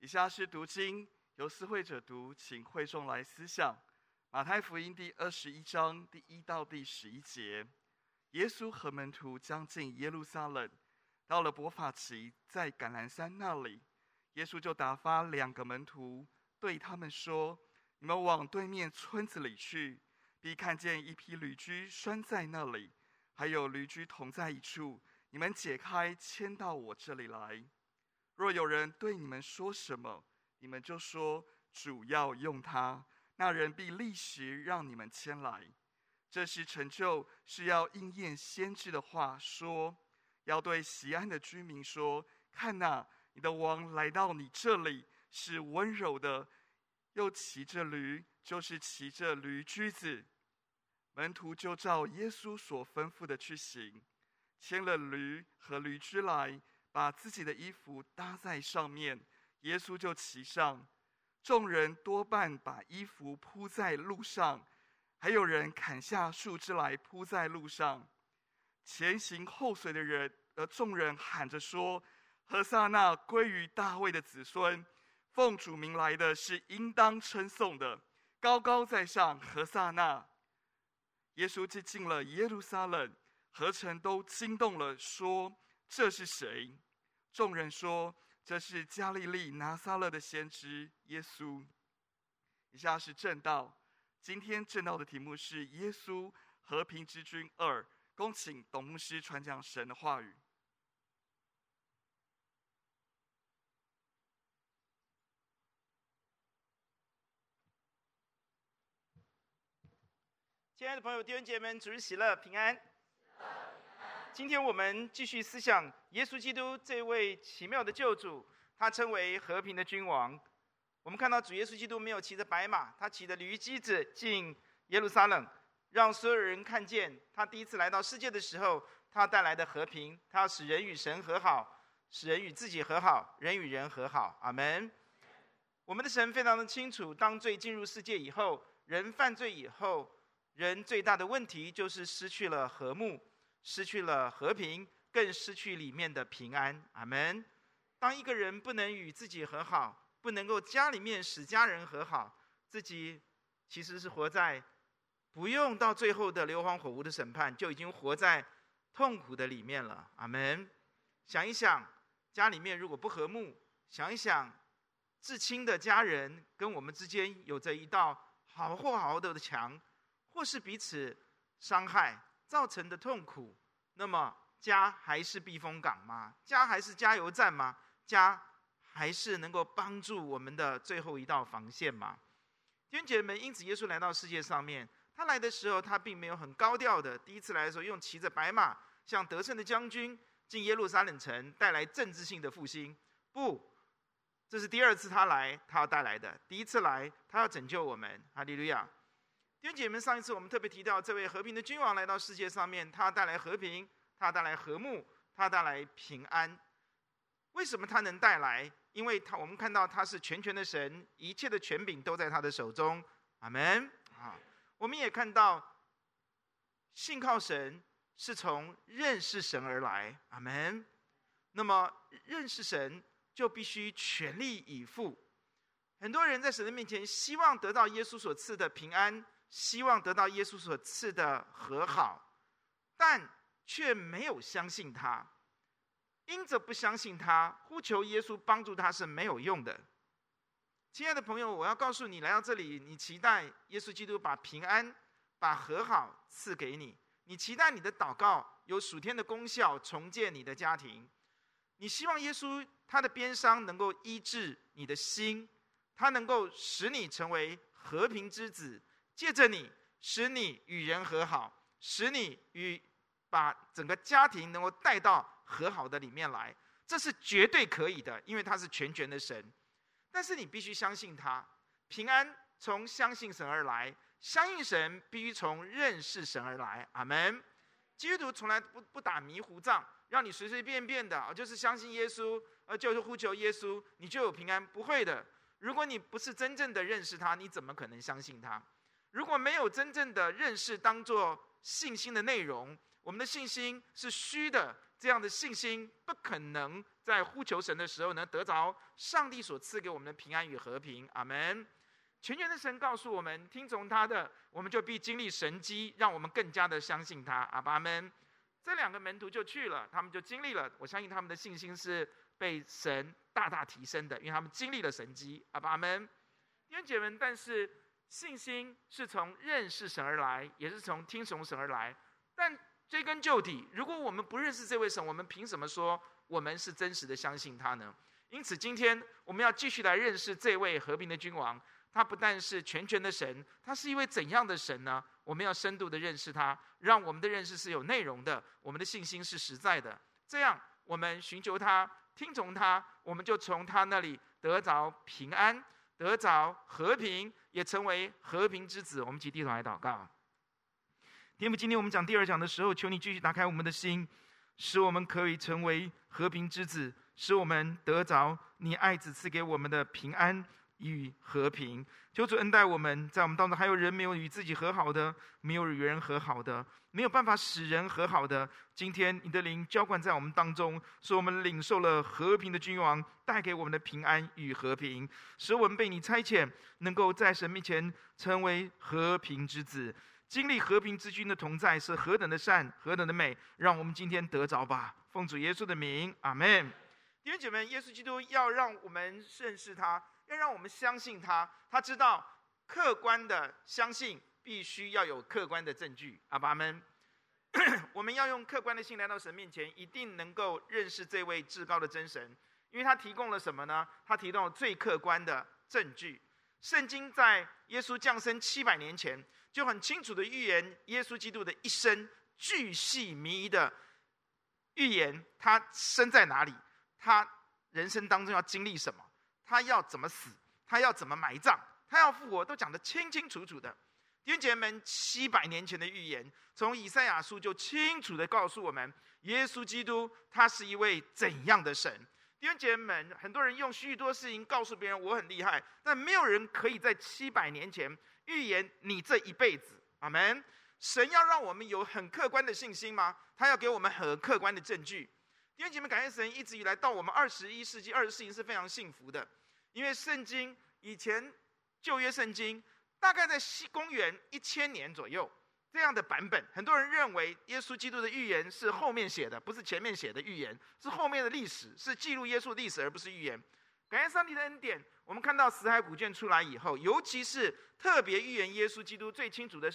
以下是读经，由思会者读，请会众来思想。马太福音第二十一章第一到第十一节，耶稣和门徒将近耶路撒冷，到了伯法其，在橄榄山那里，耶稣就打发两个门徒，对他们说：“你们往对面村子里去，必看见一匹驴驹拴在那里，还有驴驹同在一处，你们解开，牵到我这里来。”若有人对你们说什么，你们就说主要用他，那人必立时让你们牵来。这是成就，是要应验先知的话，说要对西安的居民说：看哪，你的王来到你这里，是温柔的，又骑着驴，就是骑着驴驹子。门徒就照耶稣所吩咐的去行，牵了驴和驴驹来。把自己的衣服搭在上面，耶稣就骑上。众人多半把衣服铺在路上，还有人砍下树枝来铺在路上。前行后随的人，而众人喊着说：“何撒那归于大卫的子孙，奉主名来的是应当称颂的，高高在上，何撒那。”耶稣既进了耶路撒冷，何城都惊动了，说：“这是谁？”众人说：“这是加利利拿撒勒的先知耶稣。”以下是正道。今天正道的题目是“耶稣和平之君二”。恭请董牧师传讲神的话语。亲爱的朋友、弟兄姐妹们，主日喜乐，平安。今天我们继续思想耶稣基督这位奇妙的救主，他称为和平的君王。我们看到主耶稣基督没有骑着白马，他骑着驴駒子进耶路撒冷，让所有人看见他第一次来到世界的时候，他带来的和平。他要使人与神和好，使人与自己和好，人与人和好。阿门。我们的神非常的清楚，当罪进入世界以后，人犯罪以后，人最大的问题就是失去了和睦。失去了和平，更失去里面的平安。阿门。当一个人不能与自己和好，不能够家里面使家人和好，自己其实是活在不用到最后的硫磺火湖的审判，就已经活在痛苦的里面了。阿门。想一想，家里面如果不和睦，想一想，至亲的家人跟我们之间有着一道好或好的墙，或是彼此伤害。造成的痛苦，那么家还是避风港吗？家还是加油站吗？家还是能够帮助我们的最后一道防线吗？弟兄姐们，因此耶稣来到世界上面，他来的时候，他并没有很高调的，第一次来的时候用骑着白马，像得胜的将军进耶路撒冷城，带来政治性的复兴。不，这是第二次他来，他要带来的。第一次来，他要拯救我们。哈利路亚。弟兄姐妹，上一次我们特别提到，这位和平的君王来到世界上面，他带来和平，他带来和睦，他带来平安。为什么他能带来？因为他，我们看到他是全权的神，一切的权柄都在他的手中。阿门。啊，我们也看到，信靠神是从认识神而来。阿门。那么认识神就必须全力以赴。很多人在神的面前，希望得到耶稣所赐的平安。希望得到耶稣所赐的和好，但却没有相信他，因着不相信他，呼求耶稣帮助他是没有用的。亲爱的朋友，我要告诉你，来到这里，你期待耶稣基督把平安、把和好赐给你，你期待你的祷告有属天的功效，重建你的家庭，你希望耶稣他的鞭伤能够医治你的心，他能够使你成为和平之子。借着你，使你与人和好，使你与把整个家庭能够带到和好的里面来，这是绝对可以的，因为他是全权的神。但是你必须相信他，平安从相信神而来，相信神必须从认识神而来。阿门。基督徒从来不不打迷糊仗，让你随随便便的，就是相信耶稣，呃，就是呼求耶稣，你就有平安。不会的，如果你不是真正的认识他，你怎么可能相信他？如果没有真正的认识当做信心的内容，我们的信心是虚的，这样的信心不可能在呼求神的时候能得着上帝所赐给我们的平安与和平。阿门。全权的神告诉我们，听从他的，我们就必经历神迹，让我们更加的相信他。阿爸们，这两个门徒就去了，他们就经历了。我相信他们的信心是被神大大提升的，因为他们经历了神迹。阿爸们，弟兄姐妹，但是信心是从认识神而来，也是从听从神而来。但追根究底，如果我们不认识这位神，我们凭什么说我们是真实的相信他呢？因此，今天我们要继续来认识这位和平的君王。他不但是全权的神，他是一位怎样的神呢？我们要深度的认识他，让我们的认识是有内容的，我们的信心是实在的。这样，我们寻求他，听从他，我们就从他那里得着平安，得着和平，也成为和平之子。我们一起低头来祷告。天父，今天我们讲第二讲的时候，求你继续打开我们的心，使我们可以成为和平之子，使我们得着你爱子赐给我们的平安。与和平，求主恩待我们，在我们当中还有人没有与自己和好的，没有与人和好的，没有办法使人和好的。今天你的灵浇灌在我们当中，使我们领受了和平的君王带给我们的平安与和平，使我们被你差遣，能够在神面前成为和平之子，经历和平之君的同在是何等的善，何等的美，让我们今天得着吧。奉主耶稣的名，阿门。弟兄姐妹，耶稣基督要让我们认识他。要让我们相信他，他知道客观的相信必须要有客观的证据。阿爸们，我们要用客观的心来到神面前，一定能够认识这位至高的真神，因为他提供了什么呢？他提供了最客观的证据。圣经在耶稣降生七百年前就很清楚的预言耶稣基督的一生，巨细靡遗的预言他生在哪里，他人生当中要经历什么。他要怎么死？他要怎么埋葬？他要复活，都讲得清清楚楚的。弟兄姐妹们，七百年前的预言，从以赛亚书就清楚地告诉我们，耶稣基督他是一位怎样的神。弟兄姐妹们，很多人用许多事情告诉别人我很厉害，但没有人可以在七百年前预言你这一辈子。阿门。神要让我们有很客观的信心吗？他要给我们很客观的证据。弟兄姐妹，感谢神，一直以来到我们二十一世纪、二十世纪是非常幸福的。因为圣经以前旧约圣经大概在西公元一千年左右这样的版本，很多人认为耶稣基督的预言是后面写的，不是前面写的预言，是后面的历史，是记录耶稣历史，而不是预言。感谢上帝的恩典，我们看到死海古卷出来以后，尤其是特别预言耶稣基督最清楚的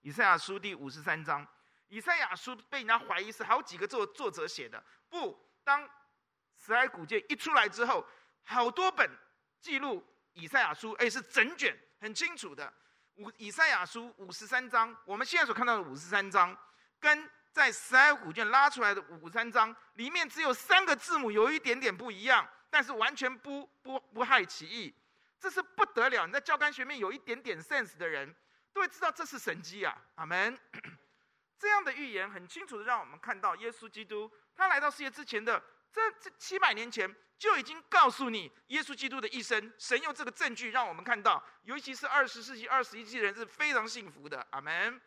以赛亚书第五十三章，以赛亚书被人家怀疑是好几个作作者写的，不，当死海古卷一出来之后，好多本。记录以赛亚书，哎，是整卷，很清楚的。五以赛亚书五十三章，我们现在所看到的五十三章，跟在十二古卷拉出来的五十三章里面只有三个字母有一点点不一样，但是完全不不不害其意，这是不得了。你在教干学面有一点点 sense 的人，都会知道这是神迹啊！阿门。这样的预言很清楚的让我们看到，耶稣基督他来到世界之前的这这七百年前。就已经告诉你，耶稣基督的一生，神用这个证据让我们看到，尤其是二十世纪、二十一世纪人是非常幸福的。阿门。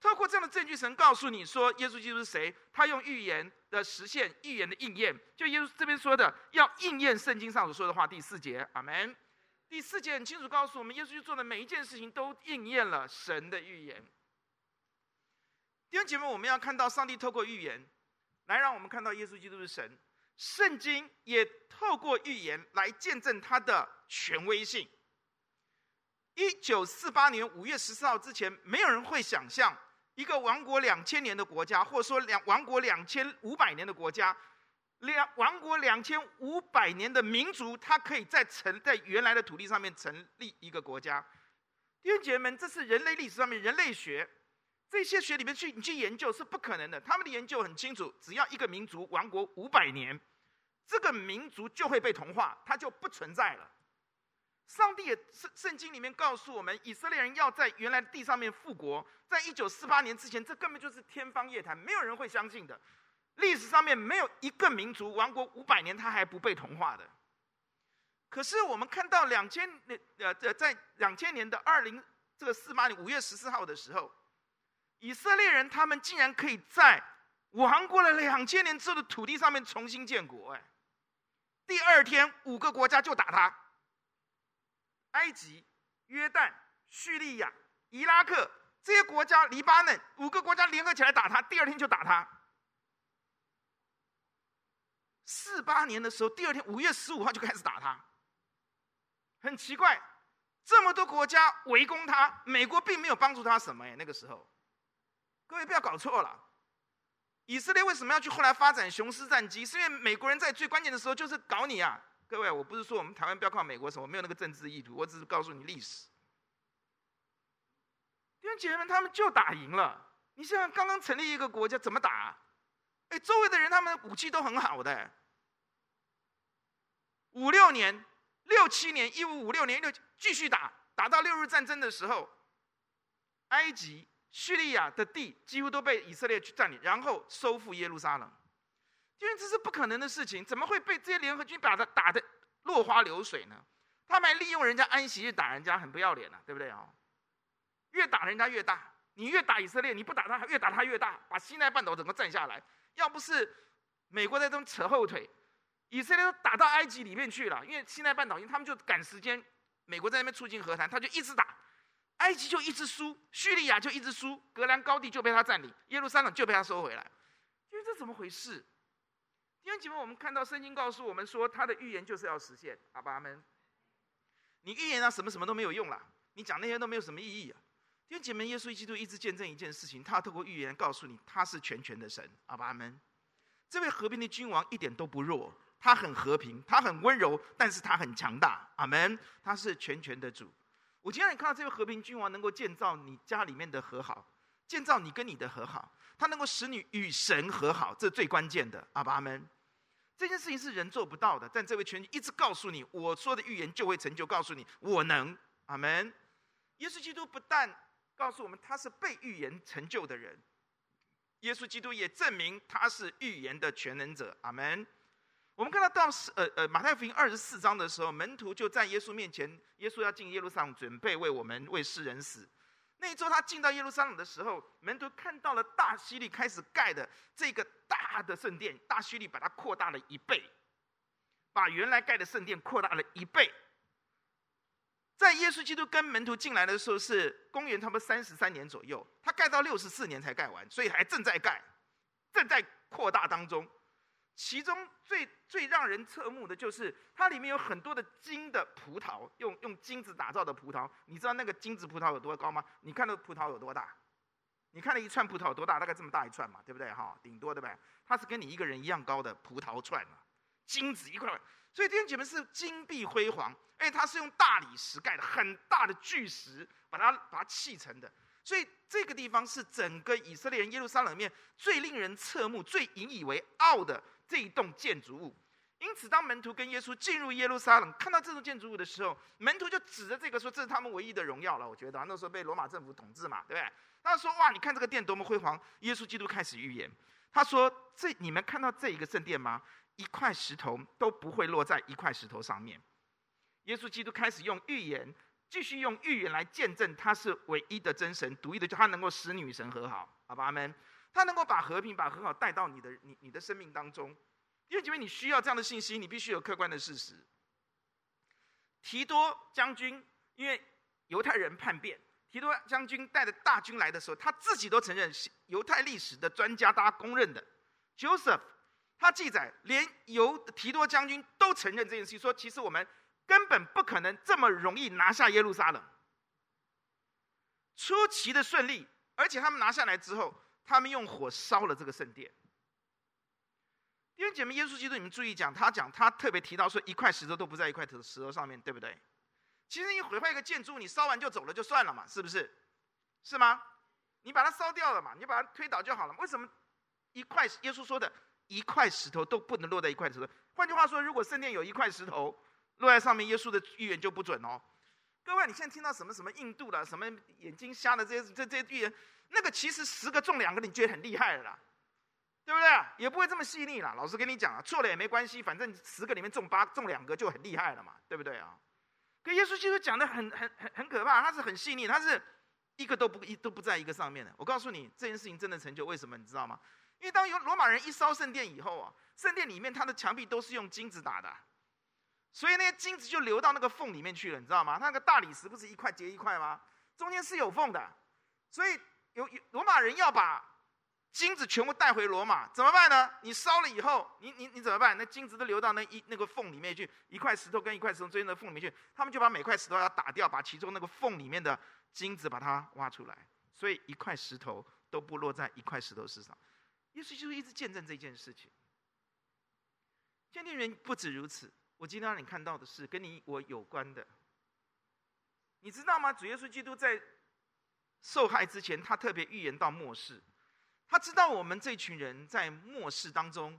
透过这样的证据，神告诉你说，耶稣基督是谁？他用预言的实现，预言的应验，就耶稣这边说的，要应验圣经上所说的话。第四节，阿门。第四节很清楚告诉我们，耶稣基督做的每一件事情都应验了神的预言。弟兄姐妹，我们要看到上帝透过预言，来让我们看到耶稣基督是神。圣经也透过预言来见证它的权威性。一九四八年五月十四号之前，没有人会想象一个亡国两千年的国家，或者说两亡国两千五百年的国家，两亡国两千五百年的民族，它可以在成在原来的土地上面成立一个国家。弟兄姐妹们，这是人类历史上面人类学。这些学里面去你去研究是不可能的。他们的研究很清楚，只要一个民族亡国五百年，这个民族就会被同化，它就不存在了。上帝也圣圣经里面告诉我们，以色列人要在原来的地上面复国，在一九四八年之前，这根本就是天方夜谭，没有人会相信的。历史上面没有一个民族亡国五百年，他还不被同化的。可是我们看到两千年呃呃，在两千年的二零这个四八年五月十四号的时候。以色列人他们竟然可以在亡国了两千年之后的土地上面重新建国，哎，第二天五个国家就打他，埃及、约旦、叙利亚、伊拉克这些国家，黎巴嫩五个国家联合起来打他，第二天就打他。四八年的时候，第二天五月十五号就开始打他，很奇怪，这么多国家围攻他，美国并没有帮助他什么哎，那个时候，各位不要搞错了，以色列为什么要去后来发展雄狮战机？是因为美国人在最关键的时候就是搞你啊！各位，我不是说我们台湾不要靠美国什么，我没有那个政治意图，我只是告诉你历史。弟兄姐妹们，他们就打赢了。你想想，刚刚成立一个国家怎么打？哎，周围的人他们的武器都很好的。五六年、六七年、一五五六年六继续打，打到六日战争的时候，埃及、叙利亚的地几乎都被以色列去占领，然后收复耶路撒冷。因为这是不可能的事情，怎么会被这些联合军打的打的落花流水呢？他们还利用人家安息日打人家，很不要脸啊，对不对啊？越打人家越大，你越打以色列，你不打他，越打他越大，把西奈半岛整个占下来。要不是美国在这边扯后腿，以色列都打到埃及里面去了。因为西奈半岛，因为他们就赶时间，美国在那边促进和谈，他就一直打，埃及就一直输，叙利亚就一直输，格兰高地就被他占领，耶路撒冷就被他收回来。因为这怎么回事？弟兄姐妹，我们看到圣经告诉我们说，他的预言就是要实现。阿爸阿们，你预言啊，什么什么都没有用了，你讲那些都没有什么意义啊。弟兄姐妹，耶稣基督一直见证一件事情，他透过预言告诉你，他是全权的神。阿爸阿们，这位和平的君王一点都不弱，他很和平，他很温柔，但是他很强大。阿门，他是全权的主。我今天你看到这位和平君王能够建造你家里面的和好，建造你跟你的和好，他能够使你与神和好，这最关键的。阿爸们，这件事情是人做不到的，但这位全一直告诉你，我说的预言就会成就，告诉你我能。阿门。耶稣基督不但告诉我们他是被预言成就的人，耶稣基督也证明他是预言的全能者。阿门。我们看到到呃呃马太福音二十四章的时候，门徒就在耶稣面前，耶稣要进耶路撒冷，准备为我们为世人死。那一周他进到耶路撒冷的时候，门徒看到了大希律开始盖的这个大的圣殿，大希律把它扩大了一倍，把原来盖的圣殿扩大了一倍。在耶稣基督跟门徒进来的时候，是公元差不多三十三年左右，他盖到六十四年才盖完，所以还正在盖，正在扩大当中。其中最最让人侧目的就是它里面有很多的金的葡萄，用用金子打造的葡萄。你知道那个金子葡萄有多高吗？你看那个葡萄有多大？你看那一串葡萄有多大？大概这么大一串嘛，对不对？哈，顶多对不对？它是跟你一个人一样高的葡萄串啊，金子一块块。所以弟兄姐妹是金碧辉煌，哎它是用大理石盖的，很大的巨石把它把它砌成的。所以这个地方是整个以色列人耶路撒冷里面最令人侧目、最引以为傲的这一栋建筑物。因此，当门徒跟耶稣进入耶路撒冷，看到这栋建筑物的时候，门徒就指着这个说：“这是他们唯一的荣耀了。”我觉得那时候被罗马政府统治嘛，对不对？他说：“哇，你看这个殿多么辉煌！”耶稣基督开始预言，他说：“这你们看到这一个圣殿吗？”一块石头都不会落在一块石头上面。耶稣基督开始用预言，继续用预言来见证他是唯一的真神，独一的，就他能够使女神和好，好吧，阿们。他能够把和平、把和好带到你的、你、你的生命当中。因为因为你需要这样的信息，你必须有客观的事实。提多将军因为犹太人叛变，提多将军带着大军来的时候，他自己都承认犹太历史的专家，大家公认的 Joseph。他记载，连犹提多将军都承认这件事情，说其实我们根本不可能这么容易拿下耶路撒冷。出奇的顺利，而且他们拿下来之后，他们用火烧了这个圣殿。弟兄姐妹，耶稣基督，你们注意讲，他讲他特别提到说，一块石头都不在一块石头上面，对不对？其实你毁坏一个建筑，你烧完就走了就算了嘛，是不是？是吗？你把它烧掉了嘛，你把它推倒就好了。为什么一块？耶稣说的。一块石头都不能落在一块石头。换句话说，如果圣殿有一块石头落在上面，耶稣的预言就不准哦。各位，你现在听到什么什么印度的、什么眼睛瞎的这些这这些预言，那个其实十个中两个，你觉得很厉害了啦，对不对？也不会这么细腻啦。老实跟你讲啊，错了也没关系，反正十个里面中八中两个就很厉害了嘛，对不对啊？可耶稣基督讲的很很很很可怕，他是很细腻，他是一个都不一都不在一个上面的。我告诉你，这件事情真的成就，为什么你知道吗？因为当有罗马人一烧圣殿以后啊，圣殿里面它的墙壁都是用金子打的，所以那些金子就流到那个缝里面去了，你知道吗？它那个大理石不是一块接一块吗？中间是有缝的，所以有有罗马人要把金子全部带回罗马，怎么办呢？你烧了以后，你你你怎么办？那金子都流到那一那个缝里面去，一块石头跟一块石头中间的缝里面去，他们就把每块石头要打掉，把其中那个缝里面的金子把它挖出来，所以一块石头都不落在一块石头之上。耶稣就一直见证这件事情。见证人不止如此，我今天让你看到的是跟你我有关的。你知道吗？主耶稣基督在受害之前，他特别预言到末世。他知道我们这群人在末世当中，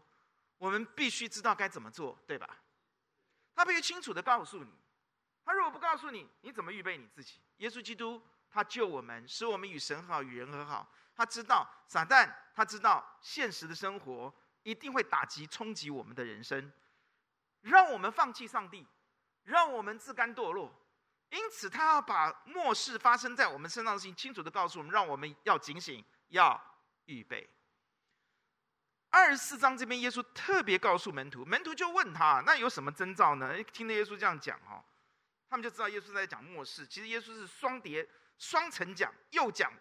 我们必须知道该怎么做，对吧？他必须清楚的告诉你。他如果不告诉你，你怎么预备你自己？耶稣基督他救我们，使我们与神和好，与人和好。他知道撒旦，他知道现实的生活一定会打击冲击我们的人生，让我们放弃上帝，让我们自甘堕落。因此，他要把末世发生在我们身上的事情清楚地告诉我们，让我们要警醒，要预备。二十四章这边，耶稣特别告诉门徒，门徒就问他：“那有什么征兆呢？”听着耶稣这样讲哦，他们就知道耶稣在讲末世。其实耶稣是双叠、双层讲，又讲。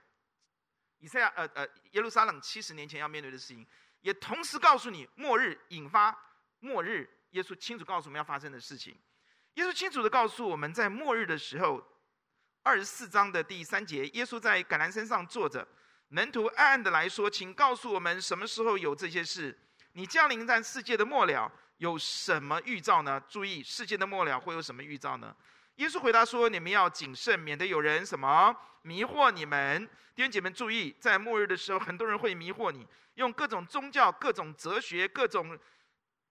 以赛亚，呃呃，耶路撒冷七十年前要面对的事情，也同时告诉你末日引发末日。耶稣清楚告诉我们要发生的事情。耶稣清楚地告诉我们在末日的时候，二十四章的第三节，耶稣在橄榄山上坐着，门徒暗暗地来说：“请告诉我们什么时候有这些事？你降临在世界的末了有什么预兆呢？”注意，世界的末了会有什么预兆呢？耶稣回答说：“你们要谨慎，免得有人什么迷惑你们。弟兄姐妹注意，在末日的时候，很多人会迷惑你，用各种宗教、各种哲学、各种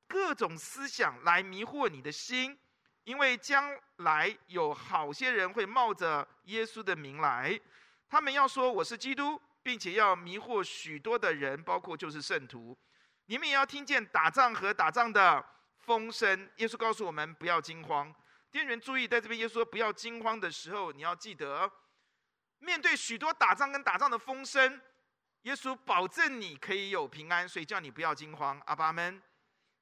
各种思想来迷惑你的心，因为将来有好些人会冒着耶稣的名来，他们要说我是基督，并且要迷惑许多的人，包括就是圣徒。你们也要听见打仗和打仗的风声。耶稣告诉我们不要惊慌。”弟兄们注意，在这边耶稣说不要惊慌的时候，你要记得，面对许多打仗跟打仗的风声，耶稣保证你可以有平安，所以叫你不要惊慌。阿爸们，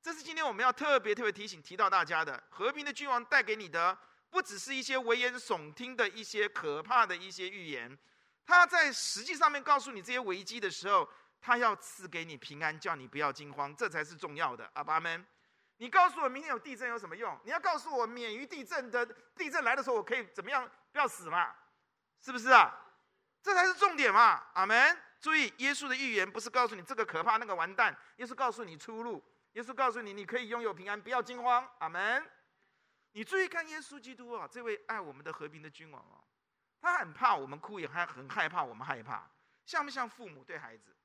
这是今天我们要特别特别提醒提到大家的，和平的君王带给你的，不只是一些危言耸听的一些可怕的一些预言，他在实际上面告诉你这些危机的时候，他要赐给你平安，叫你不要惊慌，这才是重要的。阿爸们。你告诉我明天有地震有什么用？你要告诉我免于地震的地震来的时候，我可以怎么样不要死嘛？是不是啊？这才是重点嘛！阿门。注意，耶稣的预言不是告诉你这个可怕那个完蛋，耶稣告诉你出路，耶稣告诉你你可以拥有平安，不要惊慌。阿门。你注意看耶稣基督啊，这位爱我们的和平的君王啊，他很怕我们哭，也还很害怕我们害怕，像不像父母对孩子？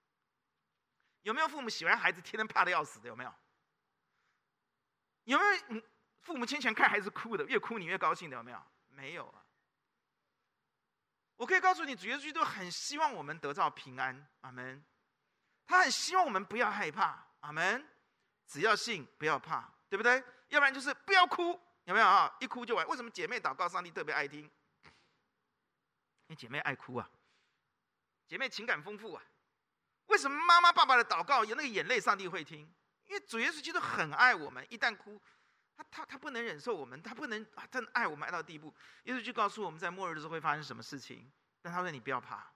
有没有父母喜欢孩子天天怕的要死的？有没有？有没有父母亲前看孩子哭的，越哭你越高兴的？有没有？没有啊。我可以告诉你，主耶稣基督很希望我们得到平安，阿门。他很希望我们不要害怕，阿门。只要信，不要怕，对不对？要不然就是不要哭，有没有啊？一哭就完。为什么姐妹祷告，上帝特别爱听？因为姐妹爱哭啊，姐妹情感丰富啊。为什么妈妈爸爸的祷告有那个眼泪，上帝会听？因为主耶稣基督很爱我们，一旦哭，他他他不能忍受我们，他不能真爱我们爱到地步。耶稣就告诉我们在末日的时候会发生什么事情，但他说你不要怕。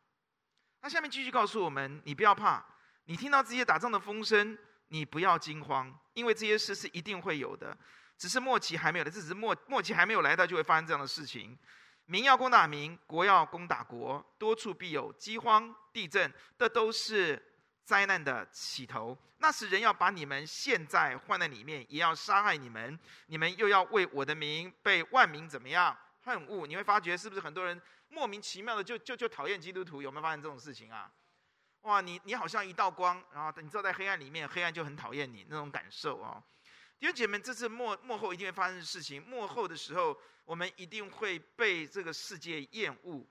他下面继续告诉我们，你不要怕，你听到这些打仗的风声，你不要惊慌，因为这些事是一定会有的，只是末期还没有的，这只是末末期还没有来到就会发生这样的事情。民要攻打民，国要攻打国，多处必有饥荒、地震，这都是。灾难的起头，那时人要把你们陷在患难里面，也要杀害你们。你们又要为我的名被万民怎么样恨恶？你会发觉是不是很多人莫名其妙的就就就讨厌基督徒？有没有发现这种事情啊？哇，你你好像一道光，然后你知道在黑暗里面，黑暗就很讨厌你那种感受啊。弟兄姐妹，这次末幕后一定会发生的事情。幕后的时候，我们一定会被这个世界厌恶。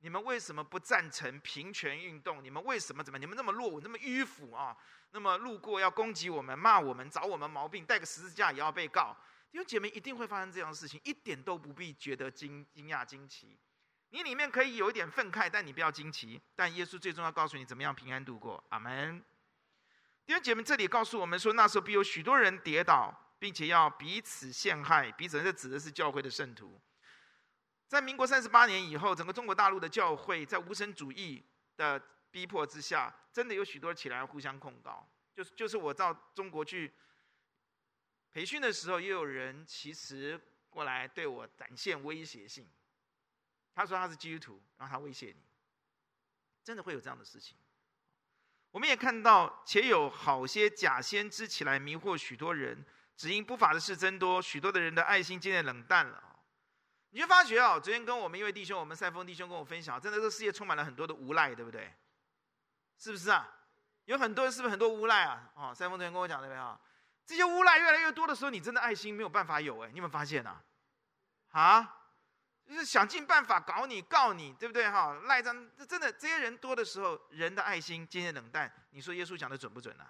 你们为什么不赞成平权运动？你们为什么怎么？你们那么落伍，那么迂腐啊？那么路过要攻击我们、骂我们、找我们毛病，带个十字架也要被告？弟兄姐妹，一定会发生这样的事情，一点都不必觉得惊惊讶、惊奇。你里面可以有一点愤慨，但你不要惊奇。但耶稣最终要告诉你，怎么样平安度过。阿门。弟兄姐妹，这里告诉我们说，那时候必有许多人跌倒，并且要彼此陷害。彼此，这指的是教会的圣徒。在民国三十八年以后，整个中国大陆的教会在无神主义的逼迫之下，真的有许多起来互相控告。就是就是我到中国去培训的时候，也有人其实过来对我展现威胁性。他说他是基督徒，然后他威胁你，真的会有这样的事情。我们也看到，且有好些假先知起来迷惑许多人，只因不法的事增多，许多的人的爱心渐渐冷淡了。你就发觉啊，昨天跟我们一位弟兄，我们赛丰弟兄跟我分享，真的这个世界充满了很多的无赖，对不对？是不是啊？有很多人是不是很多无赖啊？哦，赛丰昨天跟我讲对不对啊？这些无赖越来越多的时候，你真的爱心没有办法有哎，你有没有发现啊？啊，就是想尽办法搞你、告你，对不对哈？赖账，这真的这些人多的时候，人的爱心渐渐冷淡。你说耶稣讲的准不准呢？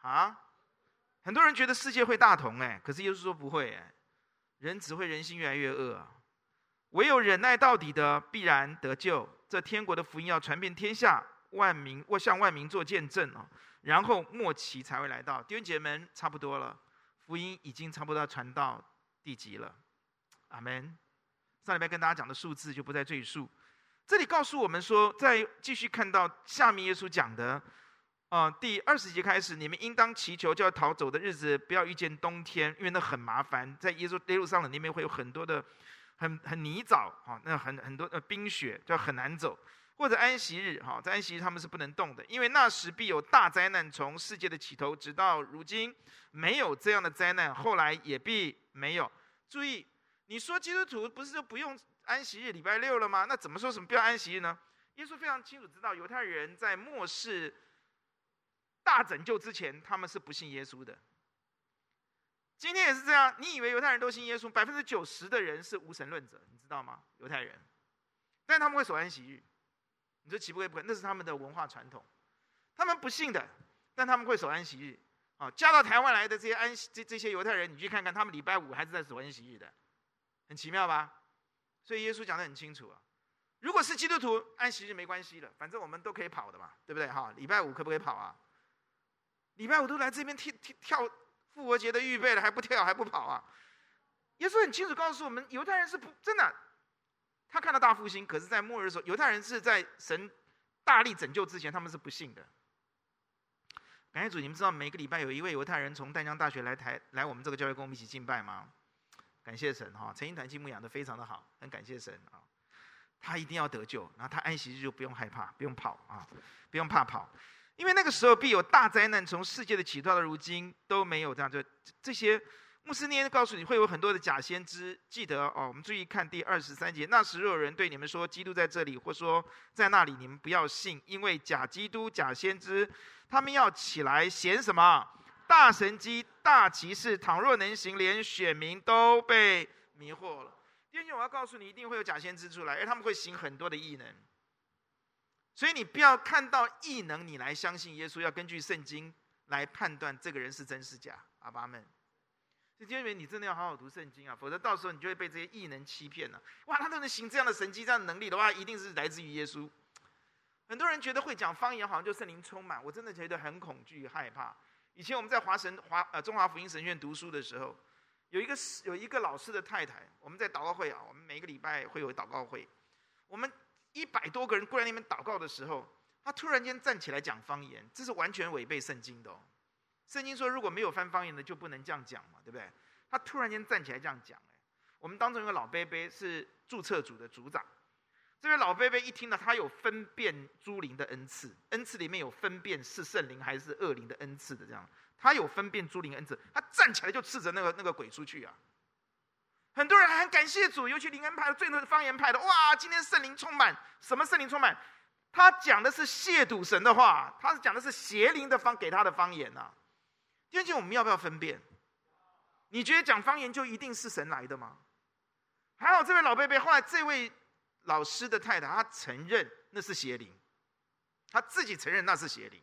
啊？很多人觉得世界会大同哎，可是耶稣说不会哎。人只会人心越来越恶啊！唯有忍耐到底的，必然得救。这天国的福音要传遍天下，万民我向万民做见证啊！然后末期才会来到。弟兄姐妹们，差不多了，福音已经差不多要传到地极了。阿门。上礼拜跟大家讲的数字就不再赘述。这里告诉我们说，在继续看到下面耶稣讲的。啊，第二十节开始，你们应当祈求，就要逃走的日子不要遇见冬天，因为那很麻烦。在耶稣耶路撒冷里面会有很多的很很泥沼，哈，那很很多呃冰雪，就很难走。或者安息日，哈，在安息日他们是不能动的，因为那时必有大灾难从世界的起头直到如今，没有这样的灾难，后来也必没有。注意，你说基督徒不是就不用安息日礼拜六了吗？那怎么说什么不要安息日呢？耶稣非常清楚知道犹太人在末世。大拯救之前，他们是不信耶稣的。今天也是这样，你以为犹太人都信耶稣？百分之九十的人是无神论者，你知道吗？犹太人，但他们会守安息日。你说奇不可不可？那是他们的文化传统。他们不信的，但他们会守安息日。啊，嫁到台湾来的这些安息这这些犹太人，你去看看，他们礼拜五还是在守安息日的，很奇妙吧？所以耶稣讲得很清楚啊。如果是基督徒，安息日没关系的，反正我们都可以跑的嘛，对不对？哈，礼拜五可不可以跑啊？礼拜五都来这边跳跳跳复活节的预备了，还不跳还不跑啊？耶稣很清楚告诉我们，犹太人是不真的。他看到大复兴，可是，在末日的时候，犹太人是在神大力拯救之前，他们是不信的。感谢主，你们知道每个礼拜有一位犹太人从淡江大学来台来我们这个教会跟我们一起敬拜吗？感谢神哈，陈英团敬牧养的非常的好，很感谢神啊。他一定要得救，然后他安息日就不用害怕，不用跑啊，不用怕跑。因为那个时候必有大灾难，从世界的起头到如今都没有这样。就这些穆斯林告诉你会有很多的假先知。记得哦，我们注意看第二十三节。那时若有人对你们说基督在这里，或说在那里，你们不要信，因为假基督、假先知，他们要起来显什么大神迹、大奇事。倘若能行，连选民都被迷惑了。弟兄，我要告诉你，一定会有假先知出来，而他们会行很多的异能。所以你不要看到异能，你来相信耶稣，要根据圣经来判断这个人是真是假。阿爸们，所以因为你真的要好好读圣经啊，否则到时候你就会被这些异能欺骗了。哇，他都能行这样的神迹、这样的能力的话，一定是来自于耶稣。很多人觉得会讲方言好像就圣灵充满，我真的觉得很恐惧害怕。以前我们在华神华呃中华福音神学院读书的时候，有一个有一个老师的太太，我们在祷告会啊，我们每个礼拜会有祷告会，我们。一百多个人跪在那边祷告的时候，他突然间站起来讲方言，这是完全违背圣经的哦。圣经说，如果没有翻方言的，就不能这样讲嘛，对不对？他突然间站起来这样讲，哎我们当中有个老伯伯是注册组的组长，这位老伯伯一听到他有分辨诸灵的恩赐，恩赐里面有分辨是圣灵还是恶灵的恩赐的这样，他有分辨诸灵恩赐，他站起来就斥责那个那个鬼出去啊。很多人还很感谢主，尤其灵恩派的、最多的方言派的，哇！今天圣灵充满，什么圣灵充满？他讲的是亵渎神的话，他是讲的是邪灵的方给他的方言呐、啊。究竟我们要不要分辨？你觉得讲方言就一定是神来的吗？还好这位老伯伯，后来这位老师的太太，她承认那是邪灵，她自己承认那是邪灵。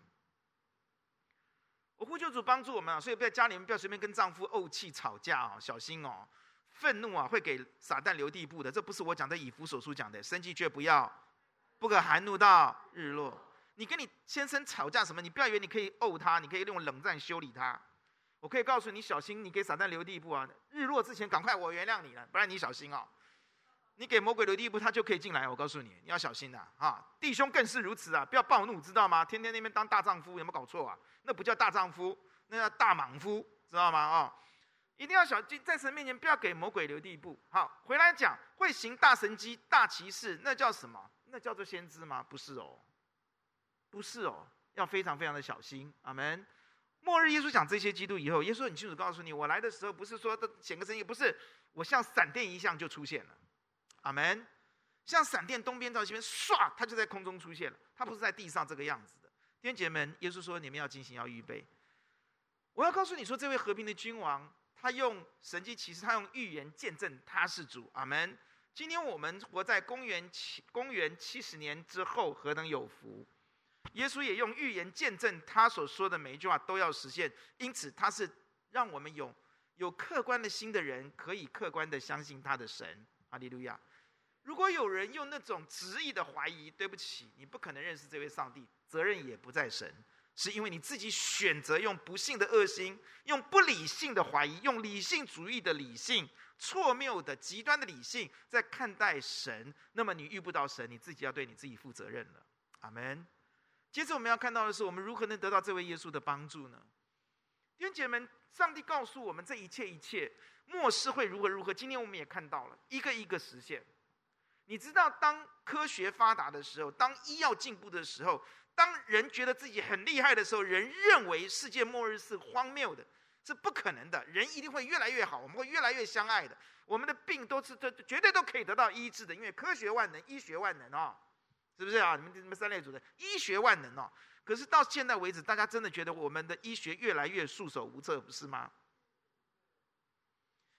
我呼救主帮助我们啊，所以不要家里面不要随便跟丈夫怄气吵架哦，小心哦。愤怒啊，会给撒旦留地步的。这不是我讲的以弗所书讲的，生气却不要，不可含怒到日落。你跟你先生吵架什么？你不要以为你可以怄他，你可以用冷战修理他。我可以告诉你，小心你给撒旦留地步啊！日落之前赶快，我原谅你了，不然你小心哦。你给魔鬼留地步，他就可以进来。我告诉你，你要小心呐！啊，弟兄更是如此啊！不要暴怒，知道吗？天天那边当大丈夫，有没有搞错啊？那不叫大丈夫，那叫大莽夫，知道吗？啊，一定要小心，在神面前不要给魔鬼留地步。好，回来讲，会行大神迹、大奇事，那叫什么？那叫做先知吗？不是哦，不是哦，要非常非常的小心。阿门。末日，耶稣讲这些基督以后，耶稣很清楚告诉你，我来的时候不是说的显个神迹，不是，我像闪电一样就出现了。阿门，像闪电东边到西边，唰，他就在空中出现了。他不是在地上这个样子的。弟兄姐们，耶稣说：“你们要进行，要预备。”我要告诉你说，这位和平的君王，他用神迹奇事，他用预言见证他是主。阿门。今天我们活在公元七公元七十年之后，何等有福！耶稣也用预言见证他所说的每一句话都要实现，因此他是让我们有有客观的心的人，可以客观的相信他的神。哈利路亚。如果有人用那种执意的怀疑，对不起，你不可能认识这位上帝，责任也不在神，是因为你自己选择用不幸的恶心，用不理性的怀疑，用理性主义的理性，错谬的极端的理性在看待神，那么你遇不到神，你自己要对你自己负责任了。阿门。接着我们要看到的是，我们如何能得到这位耶稣的帮助呢？弟兄姐妹们，上帝告诉我们这一切一切，末世会如何如何。今天我们也看到了一个一个实现。你知道，当科学发达的时候，当医药进步的时候，当人觉得自己很厉害的时候，人认为世界末日是荒谬的，是不可能的。人一定会越来越好，我们会越来越相爱的。我们的病都是这绝对都可以得到医治的，因为科学万能，医学万能哦，是不是啊？你们你们三类组的医学万能哦。可是到现在为止，大家真的觉得我们的医学越来越束手无策，不是吗？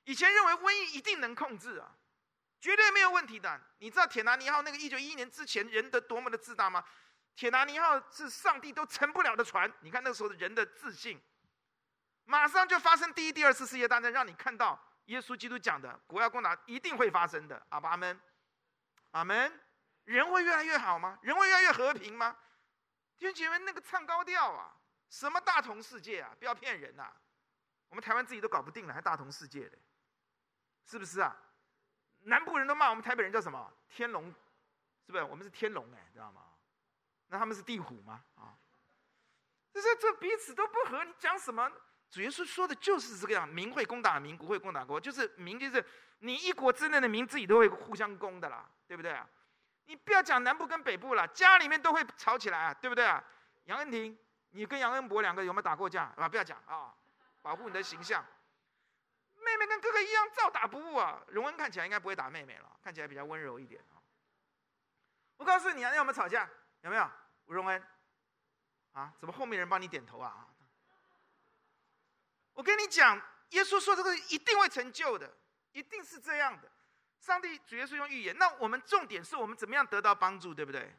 以前认为瘟疫一定能控制啊。绝对没有问题的。你知道铁达尼号那个一九一一年之前人的多么的自大吗？铁达尼号是上帝都沉不了的船。你看那时候的人的自信，马上就发生第一、第二次世界大战，让你看到耶稣基督讲的国要攻打一定会发生的。阿爸阿门，阿门。人会越来越好吗？人会越来越和平吗？弟兄姐妹，那个唱高调啊，什么大同世界啊？不要骗人呐！我们台湾自己都搞不定了，还大同世界嘞？是不是啊？南部人都骂我们台北人叫什么？天龙，是不是？我们是天龙哎，知道吗？那他们是地虎吗？啊，这这这彼此都不合，你讲什么？主耶稣说的就是这个样，民会攻打民，国会攻打国，就是民就是你一国之内的民自己都会互相攻的啦，对不对啊？你不要讲南部跟北部了，家里面都会吵起来啊，对不对啊？杨恩婷，你跟杨恩伯两个有没有打过架啊？不要讲啊，保护你的形象。妹妹跟哥哥一样照打不误啊！荣恩看起来应该不会打妹妹了，看起来比较温柔一点啊。我告诉你啊，你有没有吵架？有没有？吴荣恩，啊，怎么后面人帮你点头啊？我跟你讲，耶稣说这个一定会成就的，一定是这样的。上帝主耶稣用预言，那我们重点是我们怎么样得到帮助，对不对？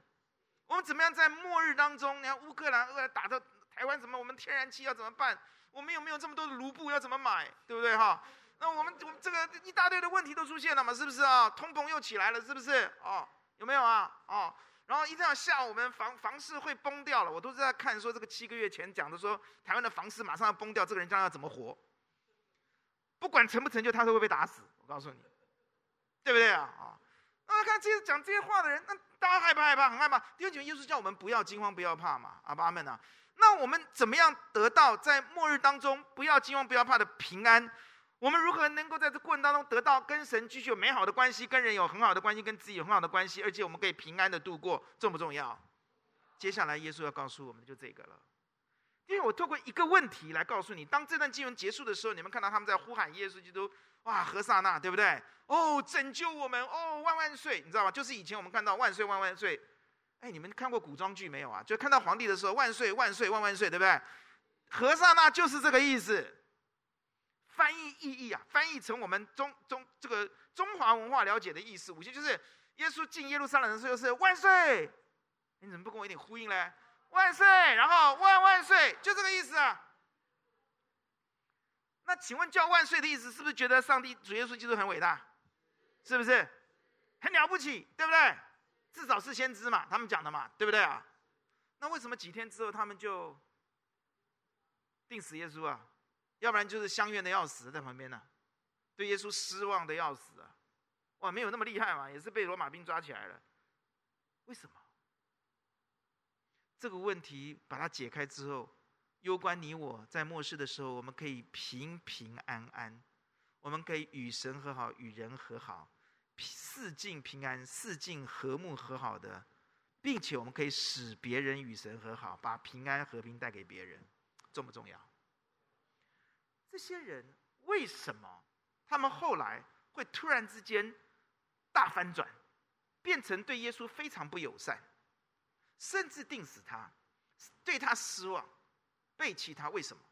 我们怎么样在末日当中？你看乌克兰俄打到台湾，怎么我们天然气要怎么办？我们有没有这么多的卢布要怎么买，对不对哈？那我们我们这个一大堆的问题都出现了嘛，是不是啊？通膨又起来了，是不是？哦，有没有啊？哦，然后一定要吓我们房房市会崩掉了。我都是在看说这个七个月前讲的说台湾的房市马上要崩掉，这个人将来要怎么活？不管成不成就，他都会被打死。我告诉你，对不对啊？啊，那看这些讲这些话的人，那大家害怕害怕很害怕。第二句耶稣叫我们不要惊慌，不要怕嘛。阿爸阿们啊。那我们怎么样得到在末日当中不要惊慌、不要怕的平安？我们如何能够在这过程当中得到跟神继续有美好的关系，跟人有很好的关系，跟自己有很好的关系，而且我们可以平安的度过，重不重要？接下来耶稣要告诉我们的就这个了。因为我透过一个问题来告诉你，当这段经文结束的时候，你们看到他们在呼喊耶稣基督，哇，和散那，对不对？哦，拯救我们，哦，万万岁，你知道吧？就是以前我们看到万岁万万岁。哎，你们看过古装剧没有啊？就看到皇帝的时候，万岁万岁万万岁，对不对？和尚那就是这个意思。翻译意义啊，翻译成我们中中这个中华文化了解的意思，五节就是耶稣进耶路撒冷的时候是万岁。你怎么不跟我一点呼应呢？万岁，然后万万岁，就这个意思啊。那请问叫万岁的意思，是不是觉得上帝主耶稣基督很伟大？是不是？很了不起，对不对？至少是先知嘛，他们讲的嘛，对不对啊？那为什么几天之后他们就定死耶稣啊？要不然就是相怨的要死，在旁边呢、对耶稣失望的要死啊！哇，没有那么厉害嘛，也是被罗马兵抓起来了。为什么？这个问题把它解开之后，攸关你我在末世的时候，我们可以平平安安，我们可以与神和好，与人和好，四境平安，四境和睦和好的，并且我们可以使别人与神和好，把平安和平带给别人，重不重要？这些人为什么他们后来会突然之间大翻转，变成对耶稣非常不友善，甚至定死他，对他失望，背弃他？为什么？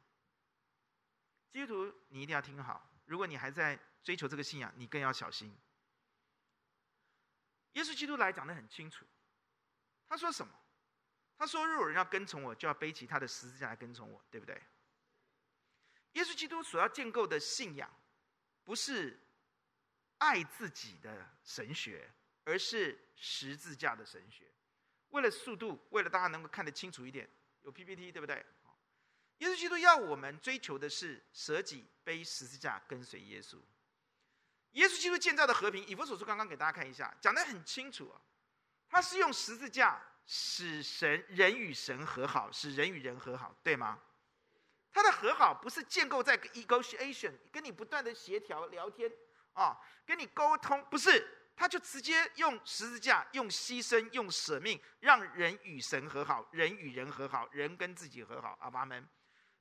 基督徒，你一定要听好，如果你还在追求这个信仰，你更要小心。耶稣基督来讲得很清楚，他说什么？他说：“若有人要跟从我，就要背起他的十字架来跟从我，对不对？”耶稣基督所要建构的信仰，不是爱自己的神学，而是十字架的神学。为了速度，为了大家能够看得清楚一点，有 PPT 对不对？耶稣基督要我们追求的是舍己背十字架跟随耶稣。耶稣基督建造的和平，以弗所书刚刚给大家看一下，讲得很清楚啊。他是用十字架使神人与神和好，使人与人和好，对吗？他的和好不是建构在 negotiation，跟你不断的协调聊天啊，跟你沟通，不是，他就直接用十字架、用牺牲、用舍命，让人与神和好，人与人和好，人跟自己和好。阿爸们，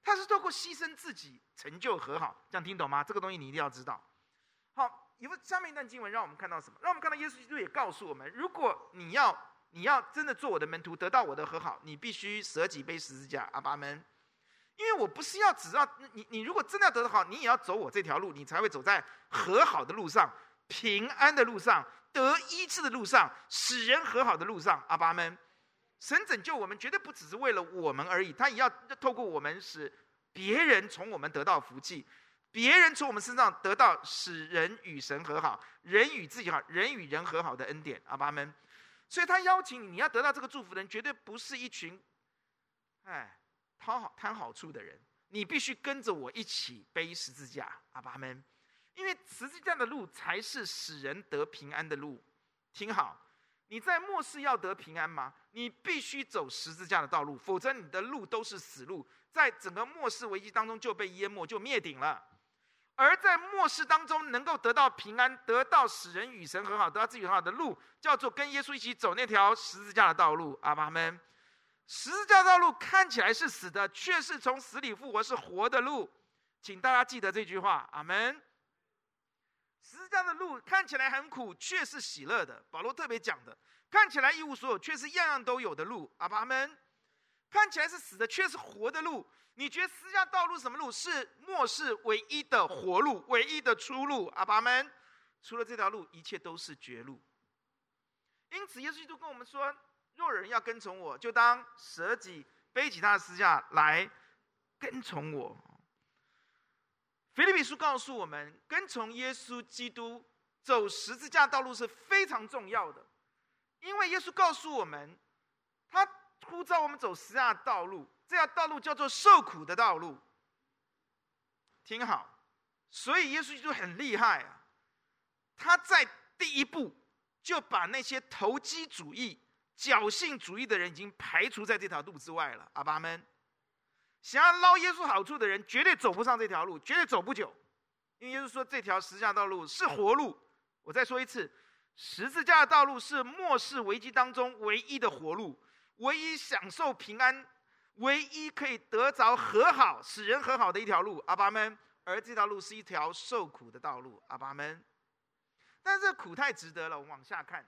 他是透过牺牲自己成就和好，这样听懂吗？这个东西你一定要知道。好，以后下面一段经文让我们看到什么？让我们看到耶稣基督也告诉我们：如果你要你要真的做我的门徒，得到我的和好，你必须舍己背十字架。阿爸们。因为我不是要只要你，你如果真的要得到好，你也要走我这条路，你才会走在和好的路上、平安的路上、得医治的路上、使人和好的路上。阿爸们，神拯救我们绝对不只是为了我们而已，他也要透过我们使别人从我们得到福气，别人从我们身上得到使人与神和好、人与自己好、人与人和好的恩典。阿爸们，所以他邀请你，你要得到这个祝福的人，绝对不是一群，哎。讨好贪好处的人，你必须跟着我一起背十字架，阿爸们，因为十字架的路才是使人得平安的路。听好，你在末世要得平安吗？你必须走十字架的道路，否则你的路都是死路，在整个末世危机当中就被淹没，就灭顶了。而在末世当中能够得到平安，得到使人与神和好，得到自己很好的路，叫做跟耶稣一起走那条十字架的道路，阿爸们。十字架道路看起来是死的，却是从死里复活，是活的路。请大家记得这句话，阿门。十字架的路看起来很苦，却是喜乐的。保罗特别讲的，看起来一无所有，却是样样都有的路。阿爸们，看起来是死的，却是活的路。你觉得十字架道路什么路？是末世唯一的活路，唯一的出路。阿爸们，除了这条路，一切都是绝路。因此，耶稣基督跟我们说。若人要跟从我，就当舍己，背起他的十字架来跟从我。腓立比书告诉我们，跟从耶稣基督走十字架道路是非常重要的，因为耶稣告诉我们，他呼召我们走十字架道路，这条道路叫做受苦的道路。听好，所以耶稣基督很厉害啊，他在第一步就把那些投机主义。侥幸主义的人已经排除在这条路之外了，阿爸们，想要捞耶稣好处的人绝对走不上这条路，绝对走不久，因为耶稣说这条十字架道路是活路。我再说一次，十字架的道路是末世危机当中唯一的活路，唯一享受平安，唯一可以得着和好、使人和好的一条路，阿爸们。而这条路是一条受苦的道路，阿爸们。但是这苦太值得了，我们往下看。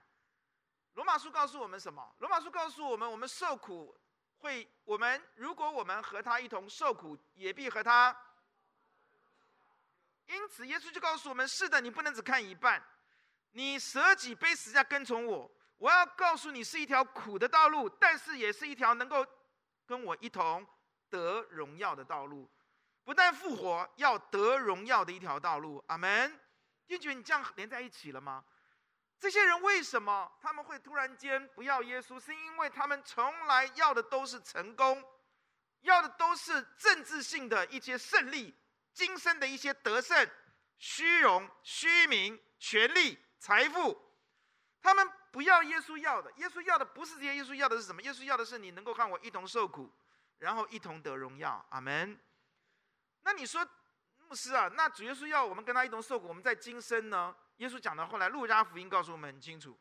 罗马书告诉我们什么？罗马书告诉我们，我们受苦会，我们如果我们和他一同受苦，也必和他。因此，耶稣就告诉我们：是的，你不能只看一半，你舍己背十字架跟从我。我要告诉你，是一条苦的道路，但是也是一条能够跟我一同得荣耀的道路。不但复活，要得荣耀的一条道路。阿门。弟兄，你这样连在一起了吗？这些人为什么他们会突然间不要耶稣？是因为他们从来要的都是成功，要的都是政治性的一些胜利，今生的一些得胜、虚荣、虚名、权力、财富。他们不要耶稣要的，耶稣要的不是这些，耶稣要的是什么？耶稣要的是你能够和我一同受苦，然后一同得荣耀。阿门。那你说，牧师啊，那主耶稣要我们跟他一同受苦，我们在今生呢？耶稣讲的，后来路加福音告诉我们很清楚。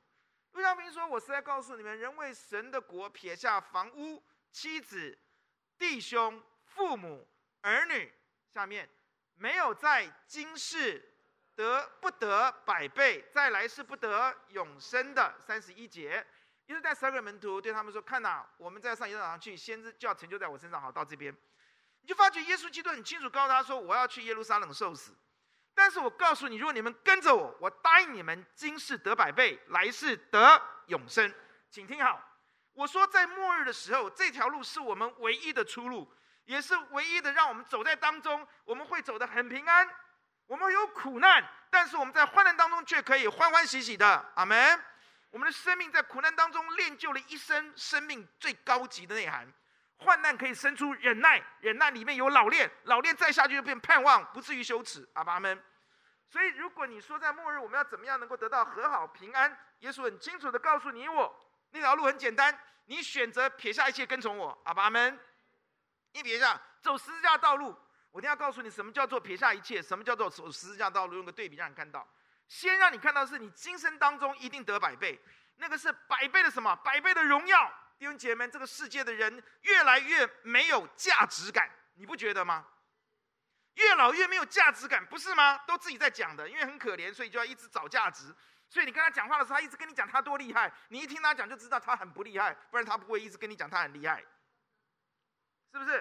路加福音说：“我是在告诉你们，人为神的国撇下房屋、妻子、弟兄、父母、儿女，下面没有在今世得不得百倍，在来世不得永生的。”三十一节，耶稣带十二个门徒对他们说：“看呐，我们在上耶路撒冷去，先知就要成就在我身上。好，到这边，你就发觉耶稣基督很清楚告诉他说：我要去耶路撒冷受死。”但是我告诉你，如果你们跟着我，我答应你们，今世得百倍，来世得永生。请听好，我说在末日的时候，这条路是我们唯一的出路，也是唯一的让我们走在当中，我们会走得很平安。我们有苦难，但是我们在患难当中却可以欢欢喜喜的。阿门。我们的生命在苦难当中练就了一生生命最高级的内涵。患难可以生出忍耐，忍耐里面有老练，老练再下去就变盼望，不至于羞耻。阿爸们。所以，如果你说在末日我们要怎么样能够得到和好平安，耶稣很清楚的告诉你我，那条路很简单，你选择撇下一切跟从我，阿爸们，你撇下走十字架道路，我一定要告诉你什么叫做撇下一切，什么叫做走十字架道路，用个对比让你看到，先让你看到是你今生当中一定得百倍，那个是百倍的什么？百倍的荣耀。弟兄姐妹们，这个世界的人越来越没有价值感，你不觉得吗？越老越没有价值感，不是吗？都自己在讲的，因为很可怜，所以就要一直找价值。所以你跟他讲话的时候，他一直跟你讲他多厉害，你一听他讲就知道他很不厉害，不然他不会一直跟你讲他很厉害，是不是？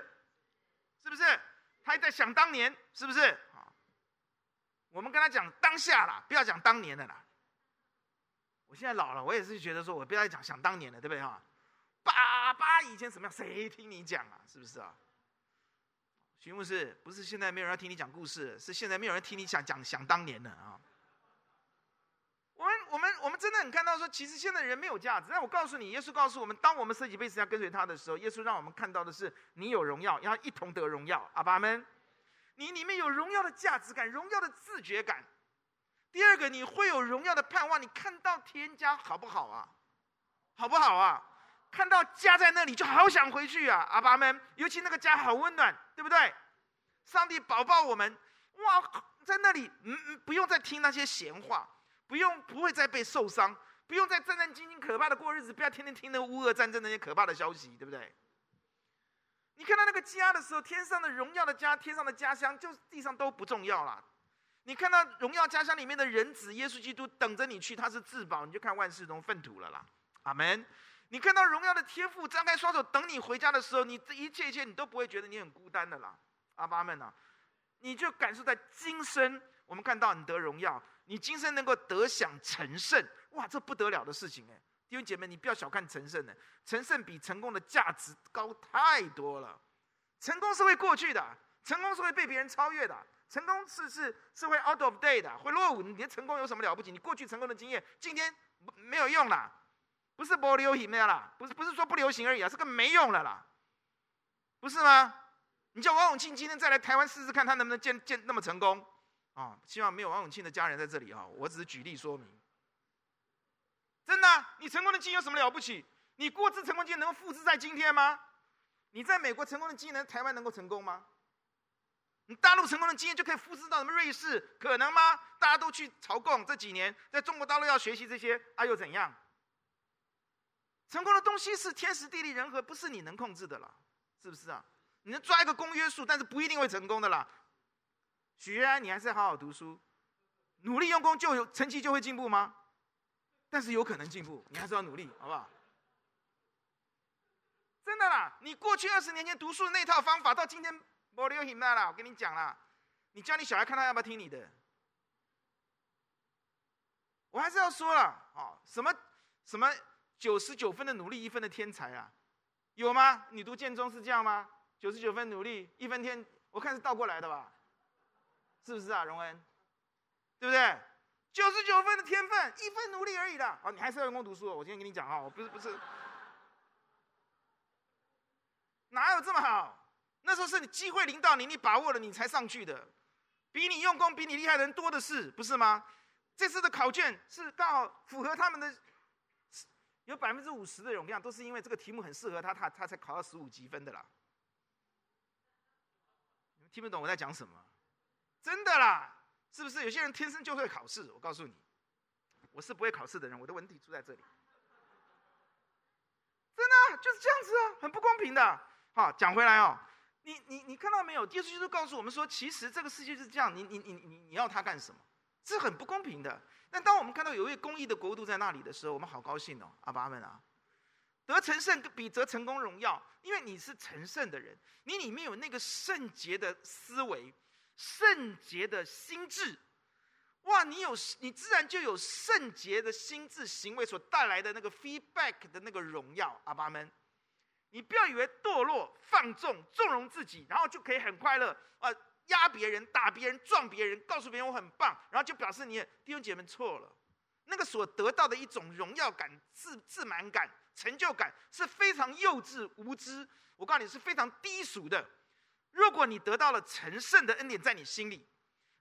是不是？他还在想当年，是不是？我们跟他讲当下啦，不要讲当年的啦。我现在老了，我也是觉得说，我不要再讲想当年的，对不对哈？爸爸以前什么样？谁听你讲啊？是不是啊？徐牧师，不是现在没有人要听你讲故事，是现在没有人听你讲讲想当年的啊。我们我们真的很看到说，其实现在人没有价值。但我告诉你，耶稣告诉我们，当我们舍己背十字架跟随他的时候，耶稣让我们看到的是，你有荣耀，要一同得荣耀。阿爸们，你里面有荣耀的价值感，荣耀的自觉感。第二个，你会有荣耀的盼望。你看到天家好不好啊？好不好啊？看到家在那里，就好想回去啊！阿爸们，尤其那个家好温暖，对不对？上帝保抱我们，哇，在那里，嗯嗯，不用再听那些闲话，不用，不会再被受伤，不用再战战兢兢、可怕的过日子，不要天天听那乌俄战争那些可怕的消息，对不对？你看到那个家的时候，天上的荣耀的家，天上的家乡，就地上都不重要了。你看到荣耀家乡里面的人子耶稣基督等着你去，他是至宝，你就看万事都粪土了啦。阿门。你看到荣耀的天父张开双手等你回家的时候，你这一切一切你都不会觉得你很孤单的啦，阿爸们呐，你就感受在今生，我们看到你得荣耀，你今生能够得享成圣，哇，这不得了的事情哎！弟兄姐妹，你不要小看成圣呢，成圣比成功的价值高太多了。成功是会过去的，成功是会被别人超越的，成功是是是会 out of date 的，会落伍。你的成功有什么了不起？你过去成功的经验，今天没有用了。不是不流行的啦，不是不是说不流行而已啊，这个没用了啦，不是吗？你叫王永庆今天再来台湾试试看，他能不能建建那么成功啊？希望没有王永庆的家人在这里啊，我只是举例说明。真的，你成功的经验有什么了不起？你过去成功经验能够复制在今天吗？你在美国成功的经验，台湾能够成功吗？你大陆成功的经验就可以复制到什么瑞士？可能吗？大家都去朝贡这几年，在中国大陆要学习这些，啊又怎样？成功的东西是天时地利人和，不是你能控制的了，是不是啊？你能抓一个公约数，但是不一定会成功的啦。许安，你还是要好好读书，努力用功就有成绩就会进步吗？但是有可能进步，你还是要努力，好不好？真的啦，你过去二十年前读书的那套方法，到今天没有用啦。我跟你讲啦，你教你小孩看他要不要听你的。我还是要说了啊，什么什么。九十九分的努力，一分的天才啊，有吗？你读建中是这样吗？九十九分努力，一分天，我看是倒过来的吧？是不是啊，荣恩？对不对？九十九分的天分，一分努力而已啦。哦，你还是要用功读书。我今天跟你讲啊，我不是不是，哪有这么好？那时候是你机会临到你，你把握了，你才上去的。比你用功、比你厉害的人多的是，不是吗？这次的考卷是刚好符合他们的，有百分之五十的容量，都是因为这个题目很适合他，他他才考到十五级分的啦。你们听不懂我在讲什么？真的啦，是不是？有些人天生就会考试。我告诉你，我是不会考试的人，我的问题出在这里。真的就是这样子啊，很不公平的。好，讲回来哦。你你你看到没有？耶稣基督告诉我们说，其实这个世界是这样，你你你你你要他干什么？是很不公平的。但当我们看到有一位公义的国度在那里的时候，我们好高兴哦，阿爸们啊，得成圣比得成功荣耀，因为你是成圣的人，你里面有那个圣洁的思维、圣洁的心智，哇，你有你自然就有圣洁的心智行为所带来的那个 feedback 的那个荣耀，阿爸们。你不要以为堕落、放纵、纵容自己，然后就可以很快乐啊！压别人、打别人、撞别人，告诉别人我很棒，然后就表示你弟兄姐妹错了。那个所得到的一种荣耀感、自自满感、成就感，是非常幼稚无知。我告诉你是非常低俗的。如果你得到了成圣的恩典在你心里，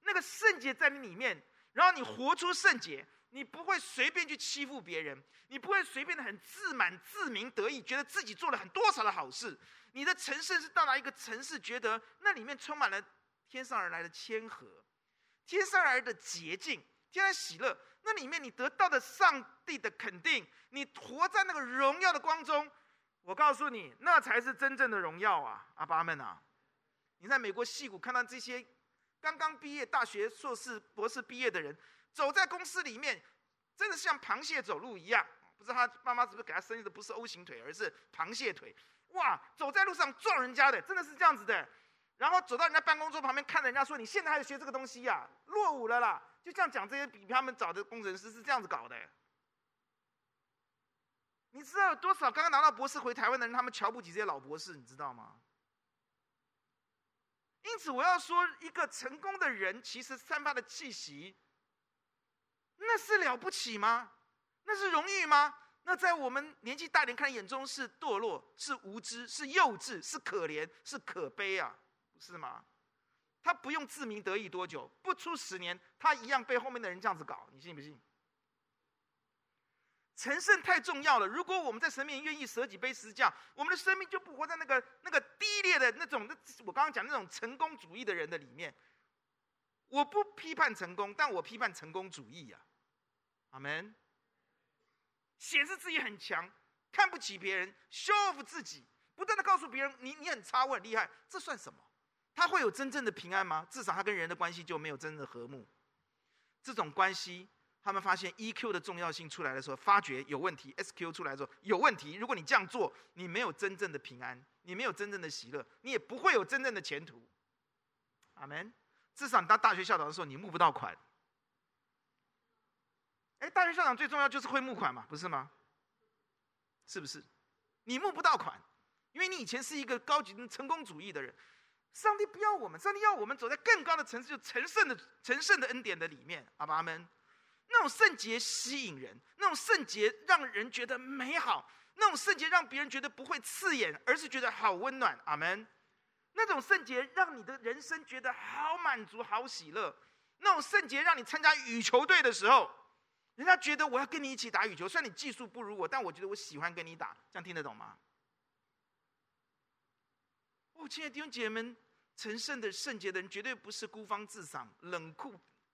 那个圣洁在你里面，然后你活出圣洁。你不会随便去欺负别人，你不会随便的很自满、自鸣得意，觉得自己做了很多少的好事。你的成圣是到达一个城市，觉得那里面充满了天上而来的谦和，天上而来的洁净，天然喜乐。那里面你得到的上帝的肯定，你活在那个荣耀的光中。我告诉你，那才是真正的荣耀啊！阿爸们啊，你在美国矽谷看到这些刚刚毕业大学硕士、博士毕业的人。走在公司里面，真的像螃蟹走路一样。不知道他妈妈是不是给他生的不是 O 型腿，而是螃蟹腿。哇，走在路上撞人家的，真的是这样子的。然后走到人家办公桌旁边，看着人家说：“你现在还学这个东西呀、落伍了啦！”就这样讲，这些比他们早的工程师是这样子搞的。你知道有多少刚刚拿到博士回台湾的人，他们瞧不起这些老博士，你知道吗？因此，我要说，一个成功的人其实散发的气息。那是了不起吗？那是荣誉吗？那在我们年纪大点看眼中是堕落，是无知，是幼稚，是可怜，是可悲啊，不是吗？他不用自鸣得意多久，不出十年，他一样被后面的人这样子搞，你信不信？成圣太重要了。如果我们在神面前愿意舍己背十字架，我们的生命就不活在那个那个低劣的那种，那我刚刚讲那种成功主义的人的里面。我不批判成功，但我批判成功主义呀、啊，阿门。显示自己很强，看不起别人，show off 自己，不断的告诉别人你你很差，我很厉害，这算什么？他会有真正的平安吗？至少他跟人的关系就没有真正的和睦。这种关系，他们发现 EQ 的重要性出来的时候，发觉有问题；SQ 出来的时候有问题。如果你这样做，你没有真正的平安，你没有真正的喜乐，你也不会有真正的前途。阿门。至少你当大学校长的时候，你募不到款。哎，大学校长最重要就是会募款嘛，不是吗？是不是？你募不到款，因为你以前是一个高级成功主义的人。上帝不要我们，上帝要我们走在更高的层次，就成圣的成圣的恩典的里面。阿爸阿们，那种圣洁吸引人，那种圣洁让人觉得美好，那种圣洁让别人觉得不会刺眼，而是觉得好温暖。阿门。那种圣洁让你的人生觉得好满足、好喜乐。那种圣洁让你参加羽球队的时候，人家觉得我要跟你一起打羽球。虽然你技术不如我，但我觉得我喜欢跟你打。这样听得懂吗？哦，亲爱的弟兄姐妹们，成圣的圣洁的人绝对不是孤芳自赏、冷酷、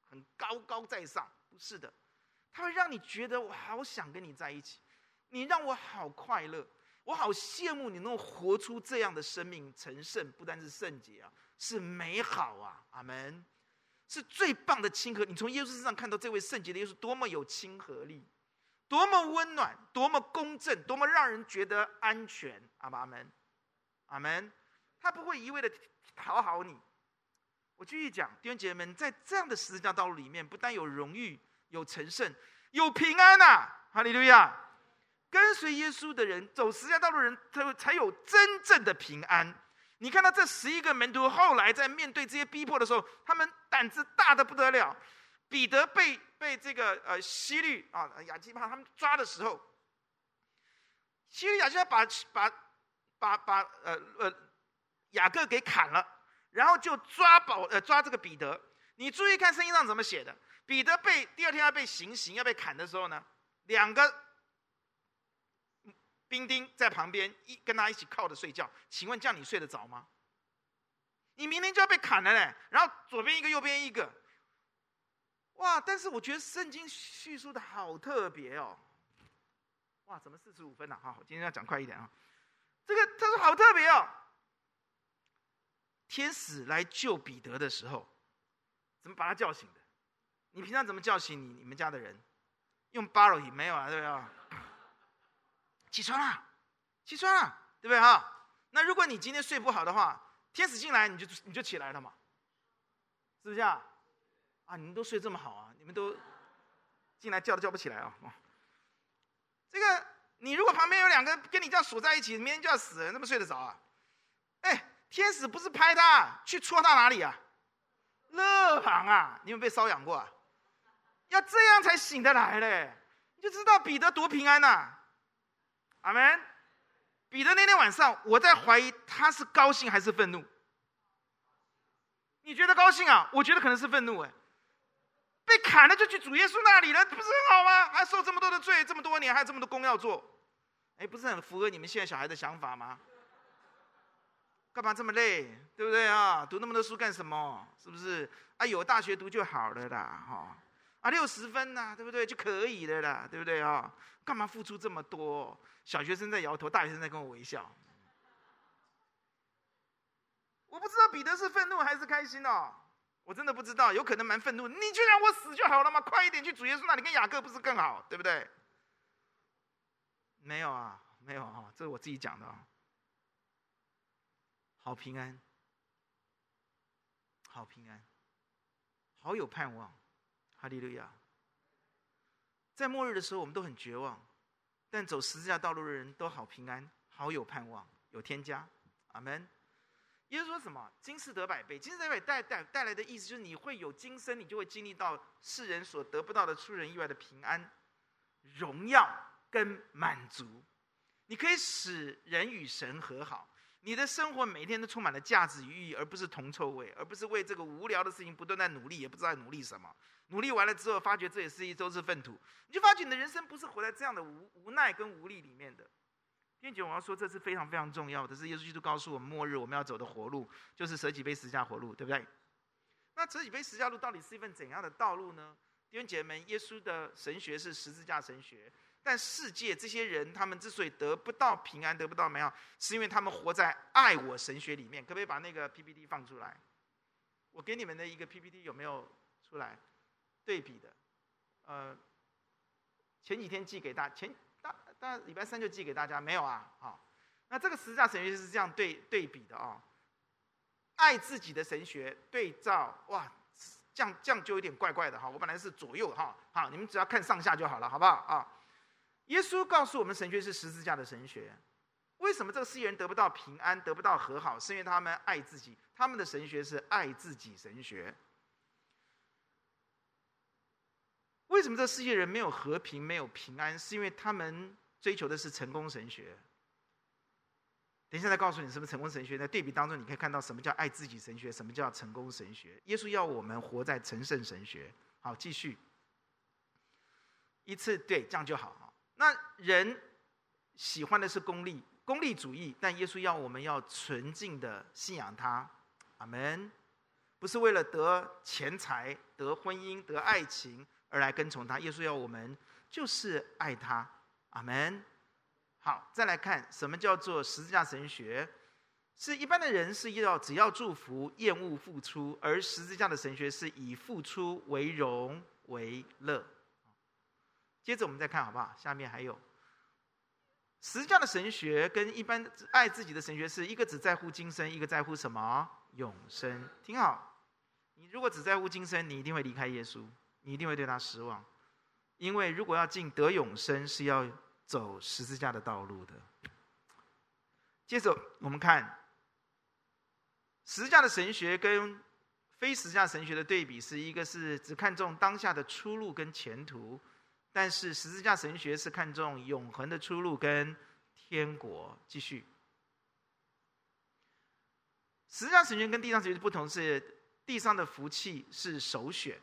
很高高在上，不是的。他会让你觉得我好想跟你在一起，你让我好快乐。我好羡慕你能够活出这样的生命，成圣不单是圣洁啊，是美好啊，阿门，是最棒的亲和。你从耶稣身上看到这位圣洁的耶稣多么有亲和力，多么温暖，多么公正，多么让人觉得安全，阿门，阿门。他不会一味的讨好你。我继续讲，弟兄姐妹们，在这样的十字架道路里面，不但有荣誉，有成圣，有平安呐、哈利路亚。跟随耶稣的人，走十字架道路的人，才才有真正的平安。你看到这十一个门徒后来在面对这些逼迫的时候，他们胆子大的不得了，彼得被被这个呃西律啊亚基帕他们抓的时候，西律亚基帕把把把把呃呃雅各给砍了，然后就抓保呃抓这个彼得。你注意看圣经上怎么写的？彼得被第二天要被行刑要被砍的时候呢，两个兵丁在旁边一跟他一起靠着睡觉。请问这样你睡得着吗？你明天就要被砍了嘞，然后左边一个右边一个。哇！但是我觉得圣经叙述的好特别哦。哇，怎么四十五分了？好，今天要讲快一点啊。这个他说好特别哦。天使来救彼得的时候，怎么把他叫醒的？你平常怎么叫醒你你们家的人？用巴罗伊没有啊？对不对？起床了，起床了，对不对哈？那如果你今天睡不好的话，天使进来你就你就起来了嘛？是不是啊？啊，你们都睡这么好啊？你们都进来叫都叫不起来啊？这个，你如果旁边有两个跟你这样锁在一起，明天就要死了，怎么睡得着啊？天使不是拍他，去戳他哪里啊？肋旁啊！你有被搔痒过啊？要这样才醒得来嘞，你就知道彼得多平安呐、阿门。彼得那天晚上，我在怀疑他是高兴还是愤怒。你觉得高兴啊？我觉得可能是愤怒哎。被砍了就去主耶稣那里了，不是很好吗？还受这么多的罪，这么多年还有这么多工要做，哎，不是很符合你们现在小孩的想法吗？干嘛这么累，对不对啊？读那么多书干什么？是不是？啊，有大学读就好了啦，哈！啊，六十分呐，对不对？就可以了啦，对不对啊？干嘛付出这么多？小学生在摇头，大学生在跟我微笑。我不知道彼得是愤怒还是开心哦。我真的不知道，有可能蛮愤怒。你就让我死就好了嘛，快一点去主耶稣那里跟雅各不是更好，对不对？没有啊，没有啊，这是我自己讲的啊。好平安，好平安，好有盼望，哈利路亚。在末日的时候，我们都很绝望，但走十字架道路的人都好平安，好有盼望，有天加，阿门。耶稣说什么？今世得百倍，今世得百倍带带带来的意思就是你会有今生，你就会经历到世人所得不到的出人意外的平安、荣耀跟满足。你可以使人与神和好，你的生活每天都充满了价值与意义，而不是铜臭味，而不是为这个无聊的事情不断在努力，也不知道在努力什么。努力完了之后，发觉这也是一周是粪土，你就发觉你的人生不是活在这样的无无奈跟无力里面的。并且我要说，这是非常非常重要的，是耶稣基督告诉我们，末日我们要走的活路，就是舍己背十字架活路，对不对？那舍己背十字架路到底是一份怎样的道路呢？弟兄姐妹们，耶稣的神学是十字架神学，但世界这些人，他们之所以得不到平安，得不到美好，是因为他们活在爱我神学里面。可不可以把那个 PPT 放出来？我给你们的一个 PPT 有没有出来？对比的，呃，前几天寄给大前。大大礼拜三就寄给大家，没有啊？好，那这个十字架神学是这样对对比的啊。爱自己的神学对照，哇，这样这样就有点怪怪的哈。我本来是左右哈，好，你们只要看上下就好了，好不好啊？耶稣告诉我们，神学是十字架的神学。为什么这个世界人得不到平安，得不到和好？是因为他们爱自己，他们的神学是爱自己神学。为什么这世界人没有和平，没有平安？是因为他们。追求的是成功神学。等一下再告诉你什么成功神学。在对比当中，你可以看到什么叫爱自己神学，什么叫成功神学。耶稣要我们活在成圣神学。好，继续。一次对，这样就好。那人喜欢的是功利，功利主义，但耶稣要我们要纯净的信仰他。阿门。不是为了得钱财、得婚姻、得爱情而来跟从他。耶稣要我们就是爱他。阿门。好，再来看什么叫做十字架神学？是一般的人是要只要祝福，厌恶付出；而十字架的神学是以付出为荣为乐。接着我们再看好不好？下面还有十字架的神学跟一般爱自己的神学是一个只在乎今生，一个在乎什么？永生。听好，你如果只在乎今生，你一定会离开耶稣，你一定会对他失望。因为如果要进得永生，是要走十字架的道路的。接着我们看十字架的神学跟非十字架神学的对比是一个是只看重当下的出路跟前途，但是十字架神学是看重永恒的出路跟天国。继续，十字架神学跟地上神学的不同是，地上的福气是首选，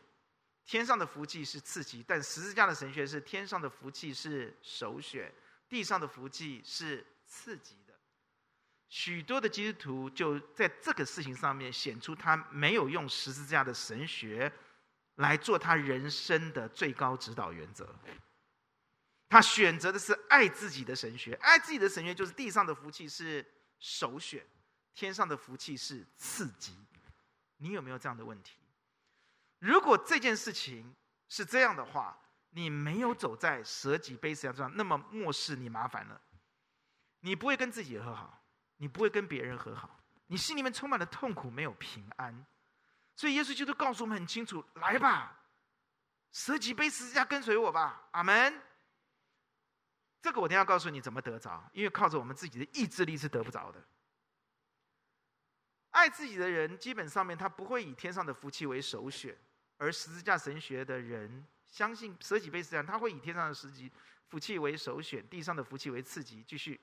天上的福气是次级，但十字架的神学是天上的福气是首选，地上的福气是次级的。许多的基督徒就在这个事情上面显出他没有用十字架的神学来做他人生的最高指导原则。他选择的是爱自己的神学，爱自己的神学就是地上的福气是首选，天上的福气是次级。你有没有这样的问题？如果这件事情是这样的话，你没有走在舍己悲死上，那么末世你麻烦了，你不会跟自己和好。你不会跟别人和好，你心里面充满了痛苦，没有平安。所以耶稣基督告诉我们很清楚：来吧，舍己背十字架跟随我吧。阿门。这个我一定要告诉你怎么得着，因为靠着我们自己的意志力是得不着的。爱自己的人，基本上面他不会以天上的福气为首选，而十字架神学的人相信舍己背十字架，他会以天上的十级福气为首选，地上的福气为次级。继续。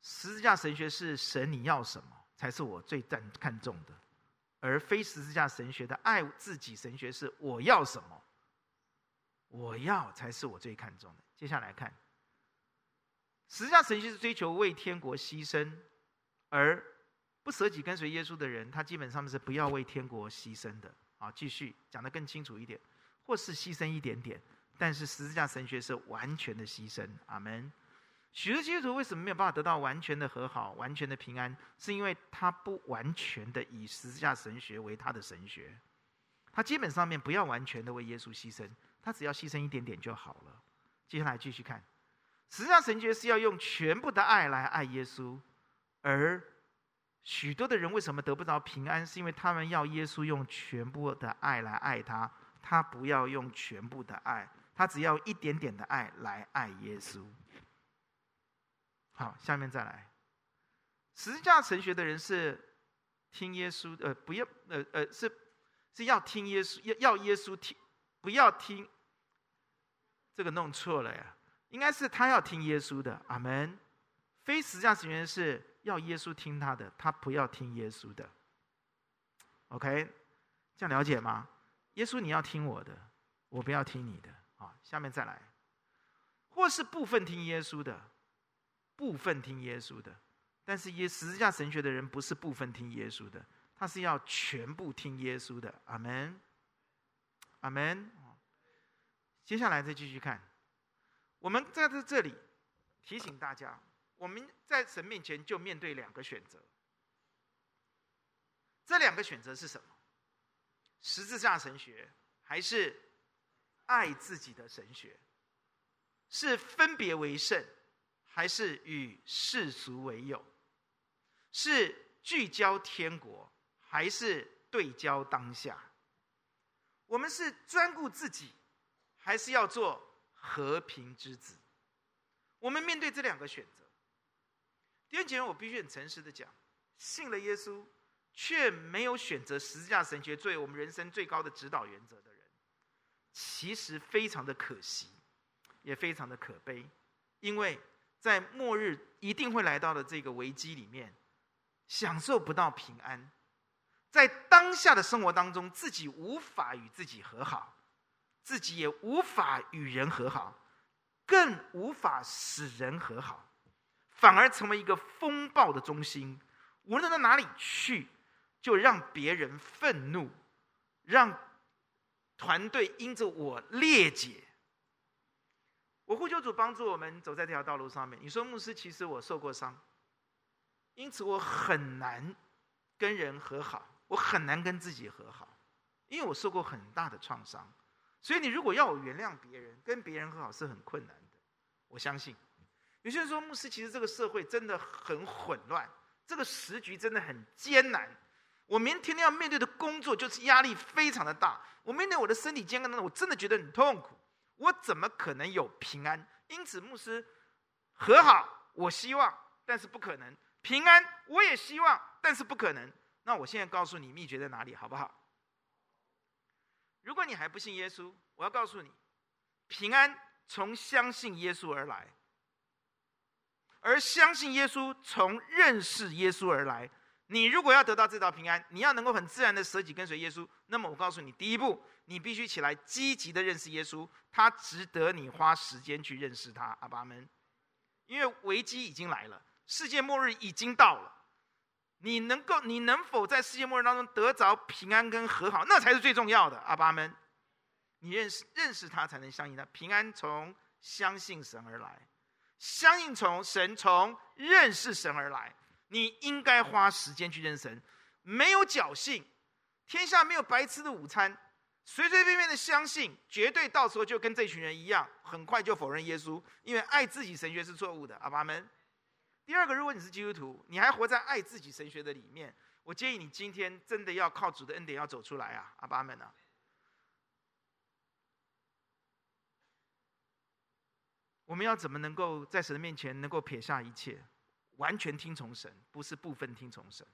十字架神学是神你要什么才是我最赞看重的，而非十字架神学的爱自己神学是我要什么，我要才是我最看重的。接下来看，十字架神学是追求为天国牺牲，而不舍己跟随耶稣的人，他基本上是不要为天国牺牲的。好，继续讲得更清楚一点，或是牺牲一点点，但是十字架神学是完全的牺牲。阿门。许多基督徒为什么没有办法得到完全的和好、完全的平安？是因为他不完全的以十字架神学为他的神学，他基本上面不要完全的为耶稣牺牲，他只要牺牲一点点就好了。接下来继续看，十字架神学是要用全部的爱来爱耶稣，而许多的人为什么得不着平安？是因为他们要耶稣用全部的爱来爱他，他不要用全部的爱，他只要一点点的爱来爱耶稣。好，下面再来。十字架神学的人是听耶稣，呃，不要，呃呃，是是要听耶稣，要要耶稣听，不要听。这个弄错了呀，应该是他要听耶稣的，阿门。非十字架神学是要耶稣听他的，他不要听耶稣的。OK，这样了解吗？耶稣你要听我的，我不要听你的。好，下面再来，或是部分听耶稣的。部分听耶稣的，但是耶十字架神学的人不是部分听耶稣的，他是要全部听耶稣的。阿门，阿门。接下来再继续看，我们在这这里提醒大家，我们在神面前就面对两个选择。这两个选择是什么？十字架神学还是爱自己的神学？是分别为圣？还是与世俗为友，是聚焦天国，还是对焦当下？我们是专顾自己，还是要做和平之子？我们面对这两个选择，弟兄姐妹，我必须很诚实的讲，信了耶稣却没有选择十字架神学作为我们人生最高的指导原则的人，其实非常的可惜，也非常的可悲，因为。在末日一定会来到的这个危机里面，享受不到平安，在当下的生活当中，自己无法与自己和好，自己也无法与人和好，更无法使人和好，反而成为一个风暴的中心，无论到哪里去，就让别人愤怒，让团队因着我裂解。我呼求主帮助我们走在这条道路上面。你说牧师，其实我受过伤，因此我很难跟人和好，我很难跟自己和好，因为我受过很大的创伤。所以你如果要我原谅别人，跟别人和好是很困难的。我相信有些人说，牧师，其实这个社会真的很混乱，这个时局真的很艰难。我明天要面对的工作就是压力非常的大，我面对我的身体健康，我真的觉得很痛苦。我怎么可能有平安？因此，牧师和好，我希望，但是不可能；平安，我也希望，但是不可能。那我现在告诉你秘诀在哪里，好不好？如果你还不信耶稣，我要告诉你，平安从相信耶稣而来，而相信耶稣从认识耶稣而来。你如果要得到这道平安，你要能够很自然的舍己跟随耶稣，那么我告诉你，第一步，你必须起来积极的认识耶稣，他值得你花时间去认识他。阿爸们，因为危机已经来了，世界末日已经到了。你能够，你能否在世界末日当中得着平安跟和好，那才是最重要的。阿爸们，你认识认识他，才能相信他。平安从相信神而来，相信从神从认识神而来。你应该花时间去认神，没有侥幸，天下没有白吃的午餐。随随便便的相信，绝对到时候就跟这群人一样，很快就否认耶稣，因为爱自己神学是错误的。阿爸们。第二个，如果你是基督徒，你还活在爱自己神学的里面，我建议你今天真的要靠主的恩典要走出来啊！阿爸们啊，我们要怎么能够在神面前能够撇下一切，完全听从神，不是部分听从神？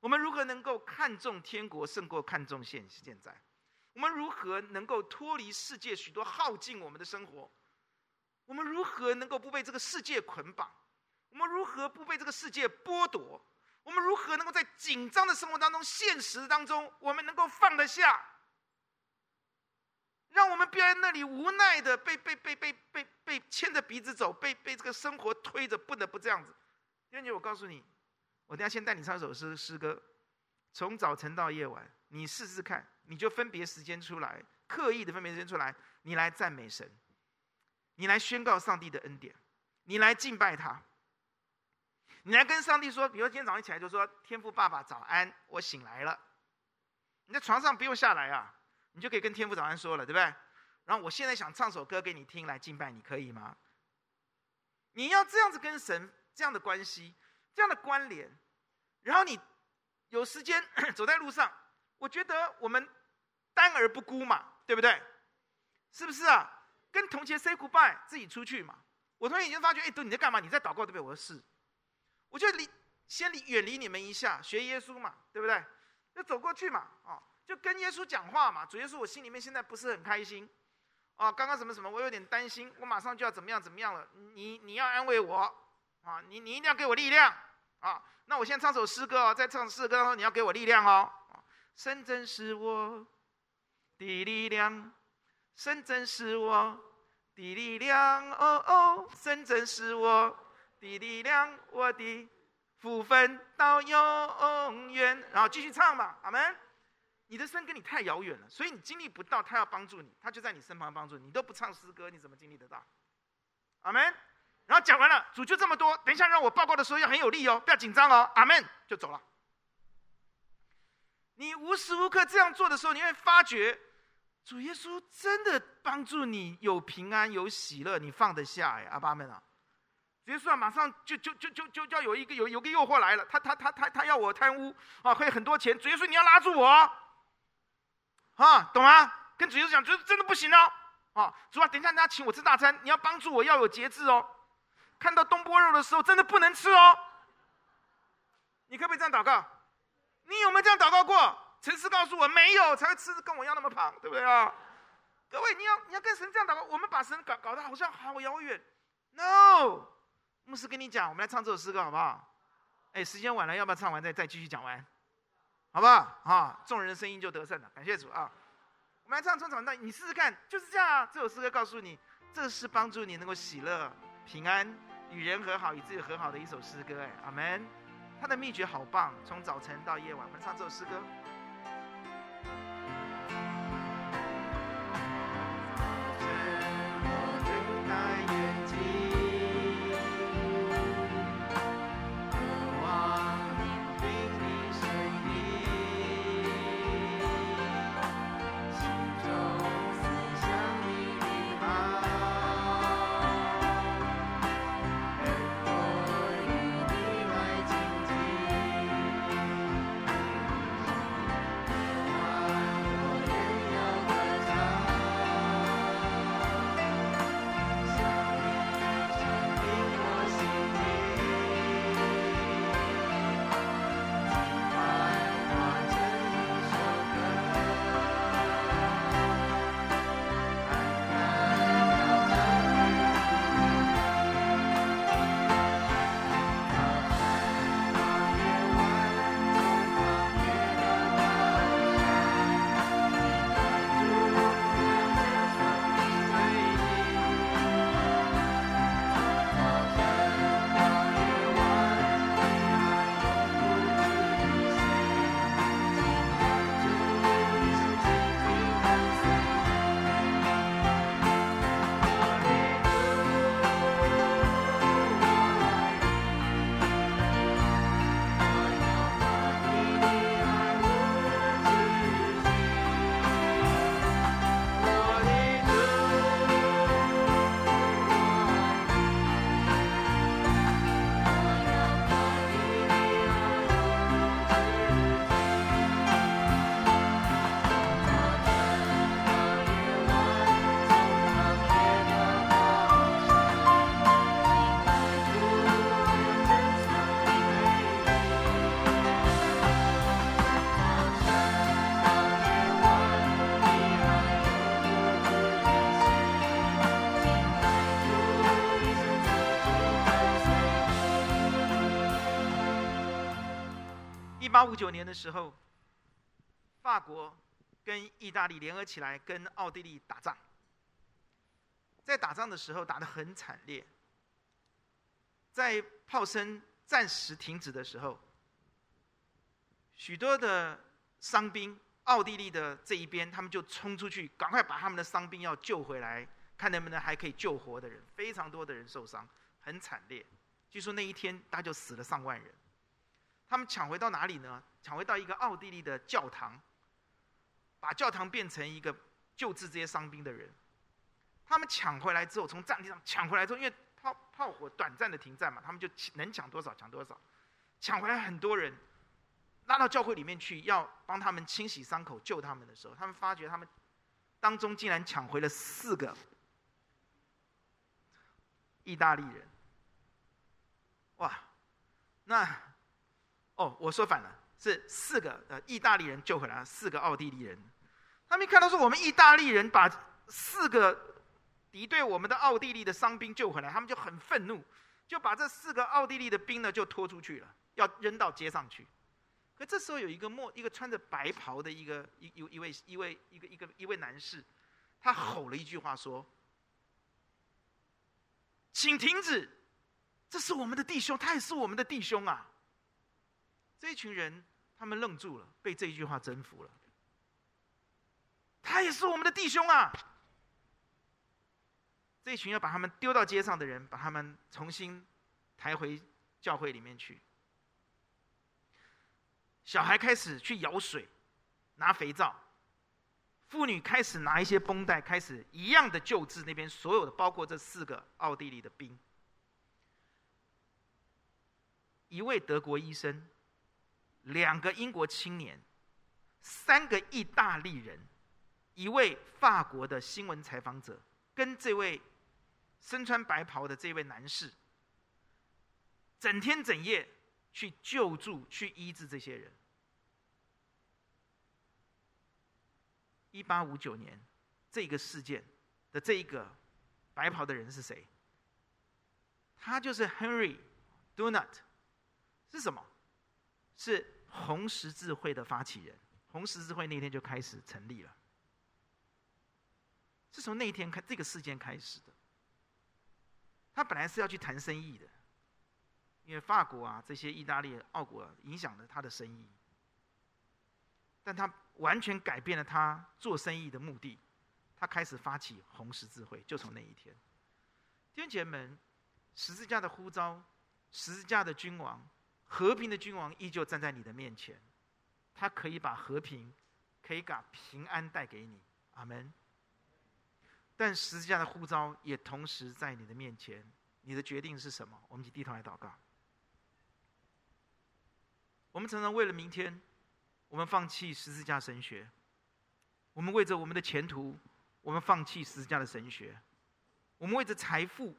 我们如何能够看重天国胜过看重现现在？我们如何能够脱离世界许多耗尽我们的生活？我们如何能够不被这个世界捆绑？我们如何不被这个世界剥夺？我们如何能够在紧张的生活当中、现实当中，我们能够放得下？让我们不要在那里无奈的被被被被被被牵着鼻子走，被被这个生活推着，不得不这样子。弟兄姐，我告诉你，我等下先带你唱一首诗诗歌，从早晨到夜晚，你试试看，你就分别时间出来，刻意的分别时间出来，你来赞美神，你来宣告上帝的恩典，你来敬拜他。你来跟上帝说，比如今天早上起来就说：“天父爸爸早安，我醒来了。”你在床上不用下来啊，你就可以跟天父早安说了，对不对？然后我现在想唱首歌给你听，来敬拜你，可以吗？你要这样子跟神这样的关系，这样的关联，然后你有时间 走在路上，我觉得我们单而不孤嘛，对不对？是不是啊？跟同学 say goodbye，自己出去嘛。我同学已经发觉，哎，都你在干嘛？你在祷告，对不对？我说是。我就离先离远离你们一下，学耶稣嘛，对不对？就走过去嘛，啊，就跟耶稣讲话嘛。主耶稣，我心里面现在不是很开心，啊，刚刚什么什么，我有点担心，我马上就要怎么样怎么样了。你你要安慰我，啊，你你一定要给我力量，啊，那我先唱首诗歌哦，在唱诗歌当中你要给我力量哦。神真是我的力量，神真是我的力量，哦哦，神真是我。的力量，我的福分到永远。然后继续唱吧，阿门。你的神跟你太遥远了，所以你经历不到他要帮助你，他就在你身旁帮助你。你都不唱诗歌，你怎么经历得到？阿门。然后讲完了，主就这么多。等一下让我报告的时候要很有力哦，不要紧张哦。阿门，就走了。你无时无刻这样做的时候，你会发觉主耶稣真的帮助你有平安有喜乐，你放得下哎，阿爸们啊。主耶稣啊！马上就就就就就要有一个有有个诱惑来了，他他他他他要我贪污啊，会很多钱。主耶稣你要拉住我，啊，懂吗？跟主耶稣讲，主耶稣真的不行哦，啊，主啊，等一下人家请我吃大餐，你要帮助我，要有节制哦。看到东坡肉的时候，真的不能吃哦。你可不可以这样祷告？你有没有这样祷告过？诚实告诉我，没有，才会吃跟我一样那么胖，对不对啊？各位，你要你要跟神这样祷告，我们把神搞搞得好像好遥远，no。牧师跟你讲，我们来唱这首诗歌好不好？哎，时间晚了，要不要唱完再再继续讲完？好不好？啊，众人的声音就得胜了，感谢主啊！我们来唱《春草》，那你试试看，就是这样啊。这首诗歌告诉你，这是帮助你能够喜乐、平安、与人和好、与自己和好的一首诗歌。哎，阿门。它的秘诀好棒，从早晨到夜晚，我们唱这首诗歌。一八五九年的时候，法国跟意大利联合起来跟奥地利打仗。在打仗的时候打得很惨烈，在炮声暂时停止的时候，许多的伤兵，奥地利的这一边，他们就冲出去，赶快把他们的伤兵要救回来，看能不能还可以救活的人。非常多的人受伤，很惨烈。据说那一天，大概就死了上万人。他们抢回到哪里呢？抢回到一个奥地利的教堂，把教堂变成一个救治这些伤兵的人。他们抢回来之后，从战地上抢回来之后，因为炮炮火短暂的停战嘛，他们就能抢多少抢多少，抢回来很多人，拉到教会里面去，要帮他们清洗伤口、救他们的时候，他们发觉他们当中竟然抢回了四个意大利人。哇，那哦，我说反了，是四个呃意大利人救回来，四个奥地利人。他们一看到说我们意大利人把四个。敌对我们的奥地利的伤兵救回来，他们就很愤怒，就把这四个奥地利的兵呢就拖出去了，要扔到街上去。可这时候有一个墨一个穿着白袍的一个一一一位一位一个一个一位男士，他吼了一句话说：“请停止，这是我们的弟兄，他也是我们的弟兄啊！”这群人他们愣住了，被这一句话征服了。他也是我们的弟兄啊！这群要把他们丢到街上的人，把他们重新抬回教会里面去。小孩开始去舀水，拿肥皂；妇女开始拿一些绷带，开始一样的救治那边所有的，包括这四个奥地利的兵。一位德国医生，两个英国青年，三个意大利人，一位法国的新闻采访者，跟这位。身穿白袍的这位男士，整天整夜去救助、去医治这些人。一八五九年，这个事件的这一个白袍的人是谁？他就是 Henry Dunant，是什么？是红十字会的发起人。红十字会那天就开始成立了，是从那一天开这个事件开始的。他本来是要去谈生意的，因为法国啊这些意大利、奥国影响了他的生意，但他完全改变了他做生意的目的，他开始发起红十字会，就从那一天。弟兄姐妹们，十字架的呼召，十字架的君王，和平的君王依旧站在你的面前，他可以把和平，可以把平安带给你。阿门。但十字架的呼召也同时在你的面前，你的决定是什么？我们一起低头来祷告。我们常常为了明天，我们放弃十字架神学；我们为着我们的前途，我们放弃十字架的神学；我们为着财富，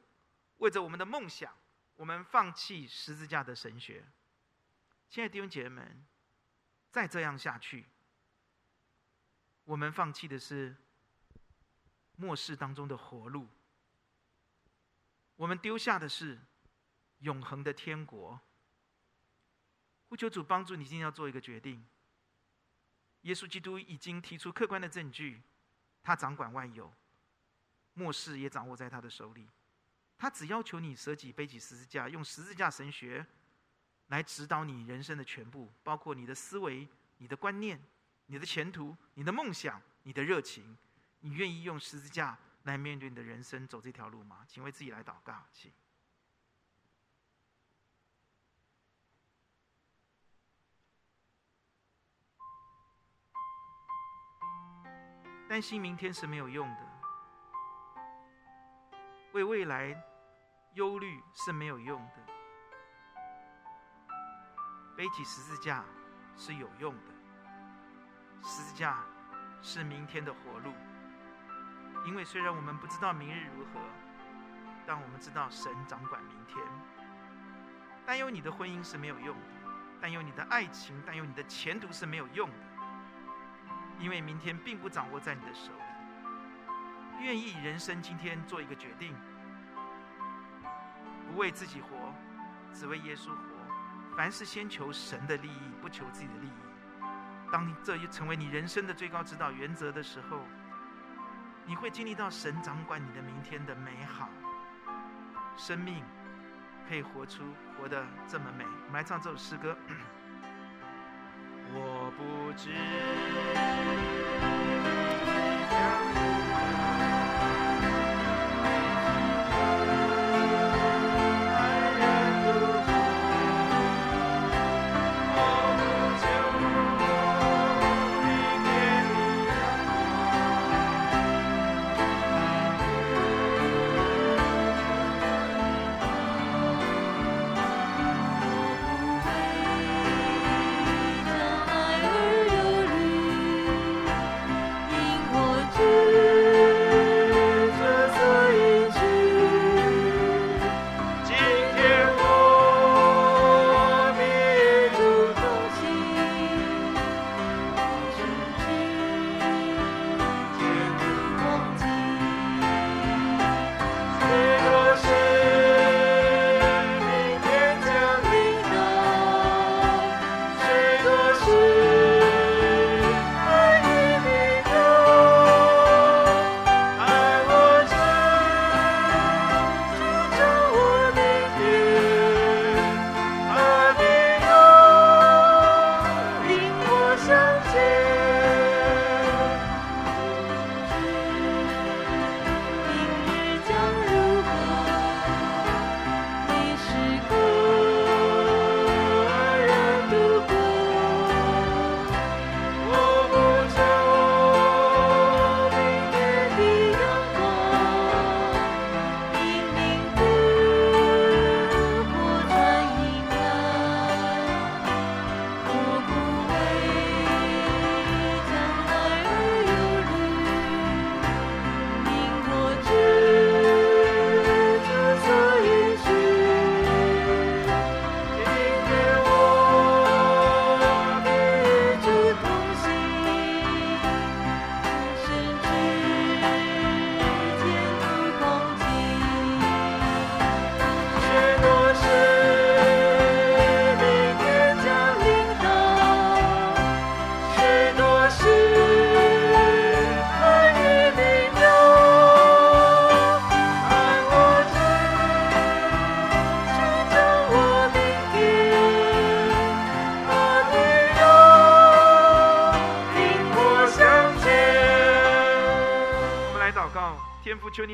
为着我们的梦想，我们放弃十字架的神学。亲爱的弟兄姐妹们，再这样下去，我们放弃的是。末世当中的活路，我们丢下的是永恒的天国。呼求主帮助你，今天要做一个决定。耶稣基督已经提出客观的证据，他掌管万有，末世也掌握在他的手里。他只要求你舍己背起十字架，用十字架神学来指导你人生的全部，包括你的思维、你的观念、你的前途、你的梦想、你的热情。你愿意用十字架来面对你的人生，走这条路吗？请为自己来祷告，请。担心明天是没有用的，为未来忧虑是没有用的，背起十字架是有用的，十字架是明天的活路。因为虽然我们不知道明日如何，但我们知道神掌管明天。担忧你的婚姻是没有用的，担忧你的爱情，担忧你的前途是没有用的，因为明天并不掌握在你的手里。愿意人生今天做一个决定，不为自己活，只为耶稣活，凡事先求神的利益，不求自己的利益。当你这一成为你人生的最高指导原则的时候，你会经历到神掌管你的明天的美好，生命可以活出活得这么美。我们来唱这首诗歌。我不知。求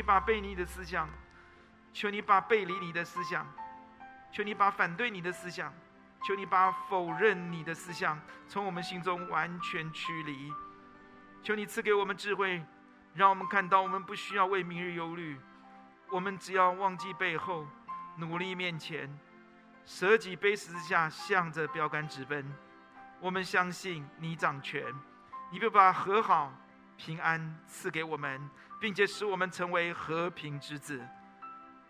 把悖逆的思想，求你把背离你的思想，求你把反对你的思想，求你把否认你的思想从我们心中完全驱离。求你赐给我们智慧，让我们看到我们不需要为明日忧虑，我们只要忘记背后，努力面前，舍己背十字架，向着标杆直奔。我们相信你掌权，你必把和好、平安赐给我们。并且使我们成为和平之子，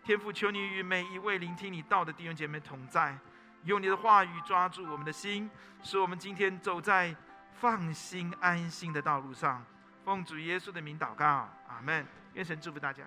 天父，求你与每一位聆听你道的弟兄姐妹同在，用你的话语抓住我们的心，使我们今天走在放心安心的道路上。奉主耶稣的名祷告，阿门。愿神祝福大家。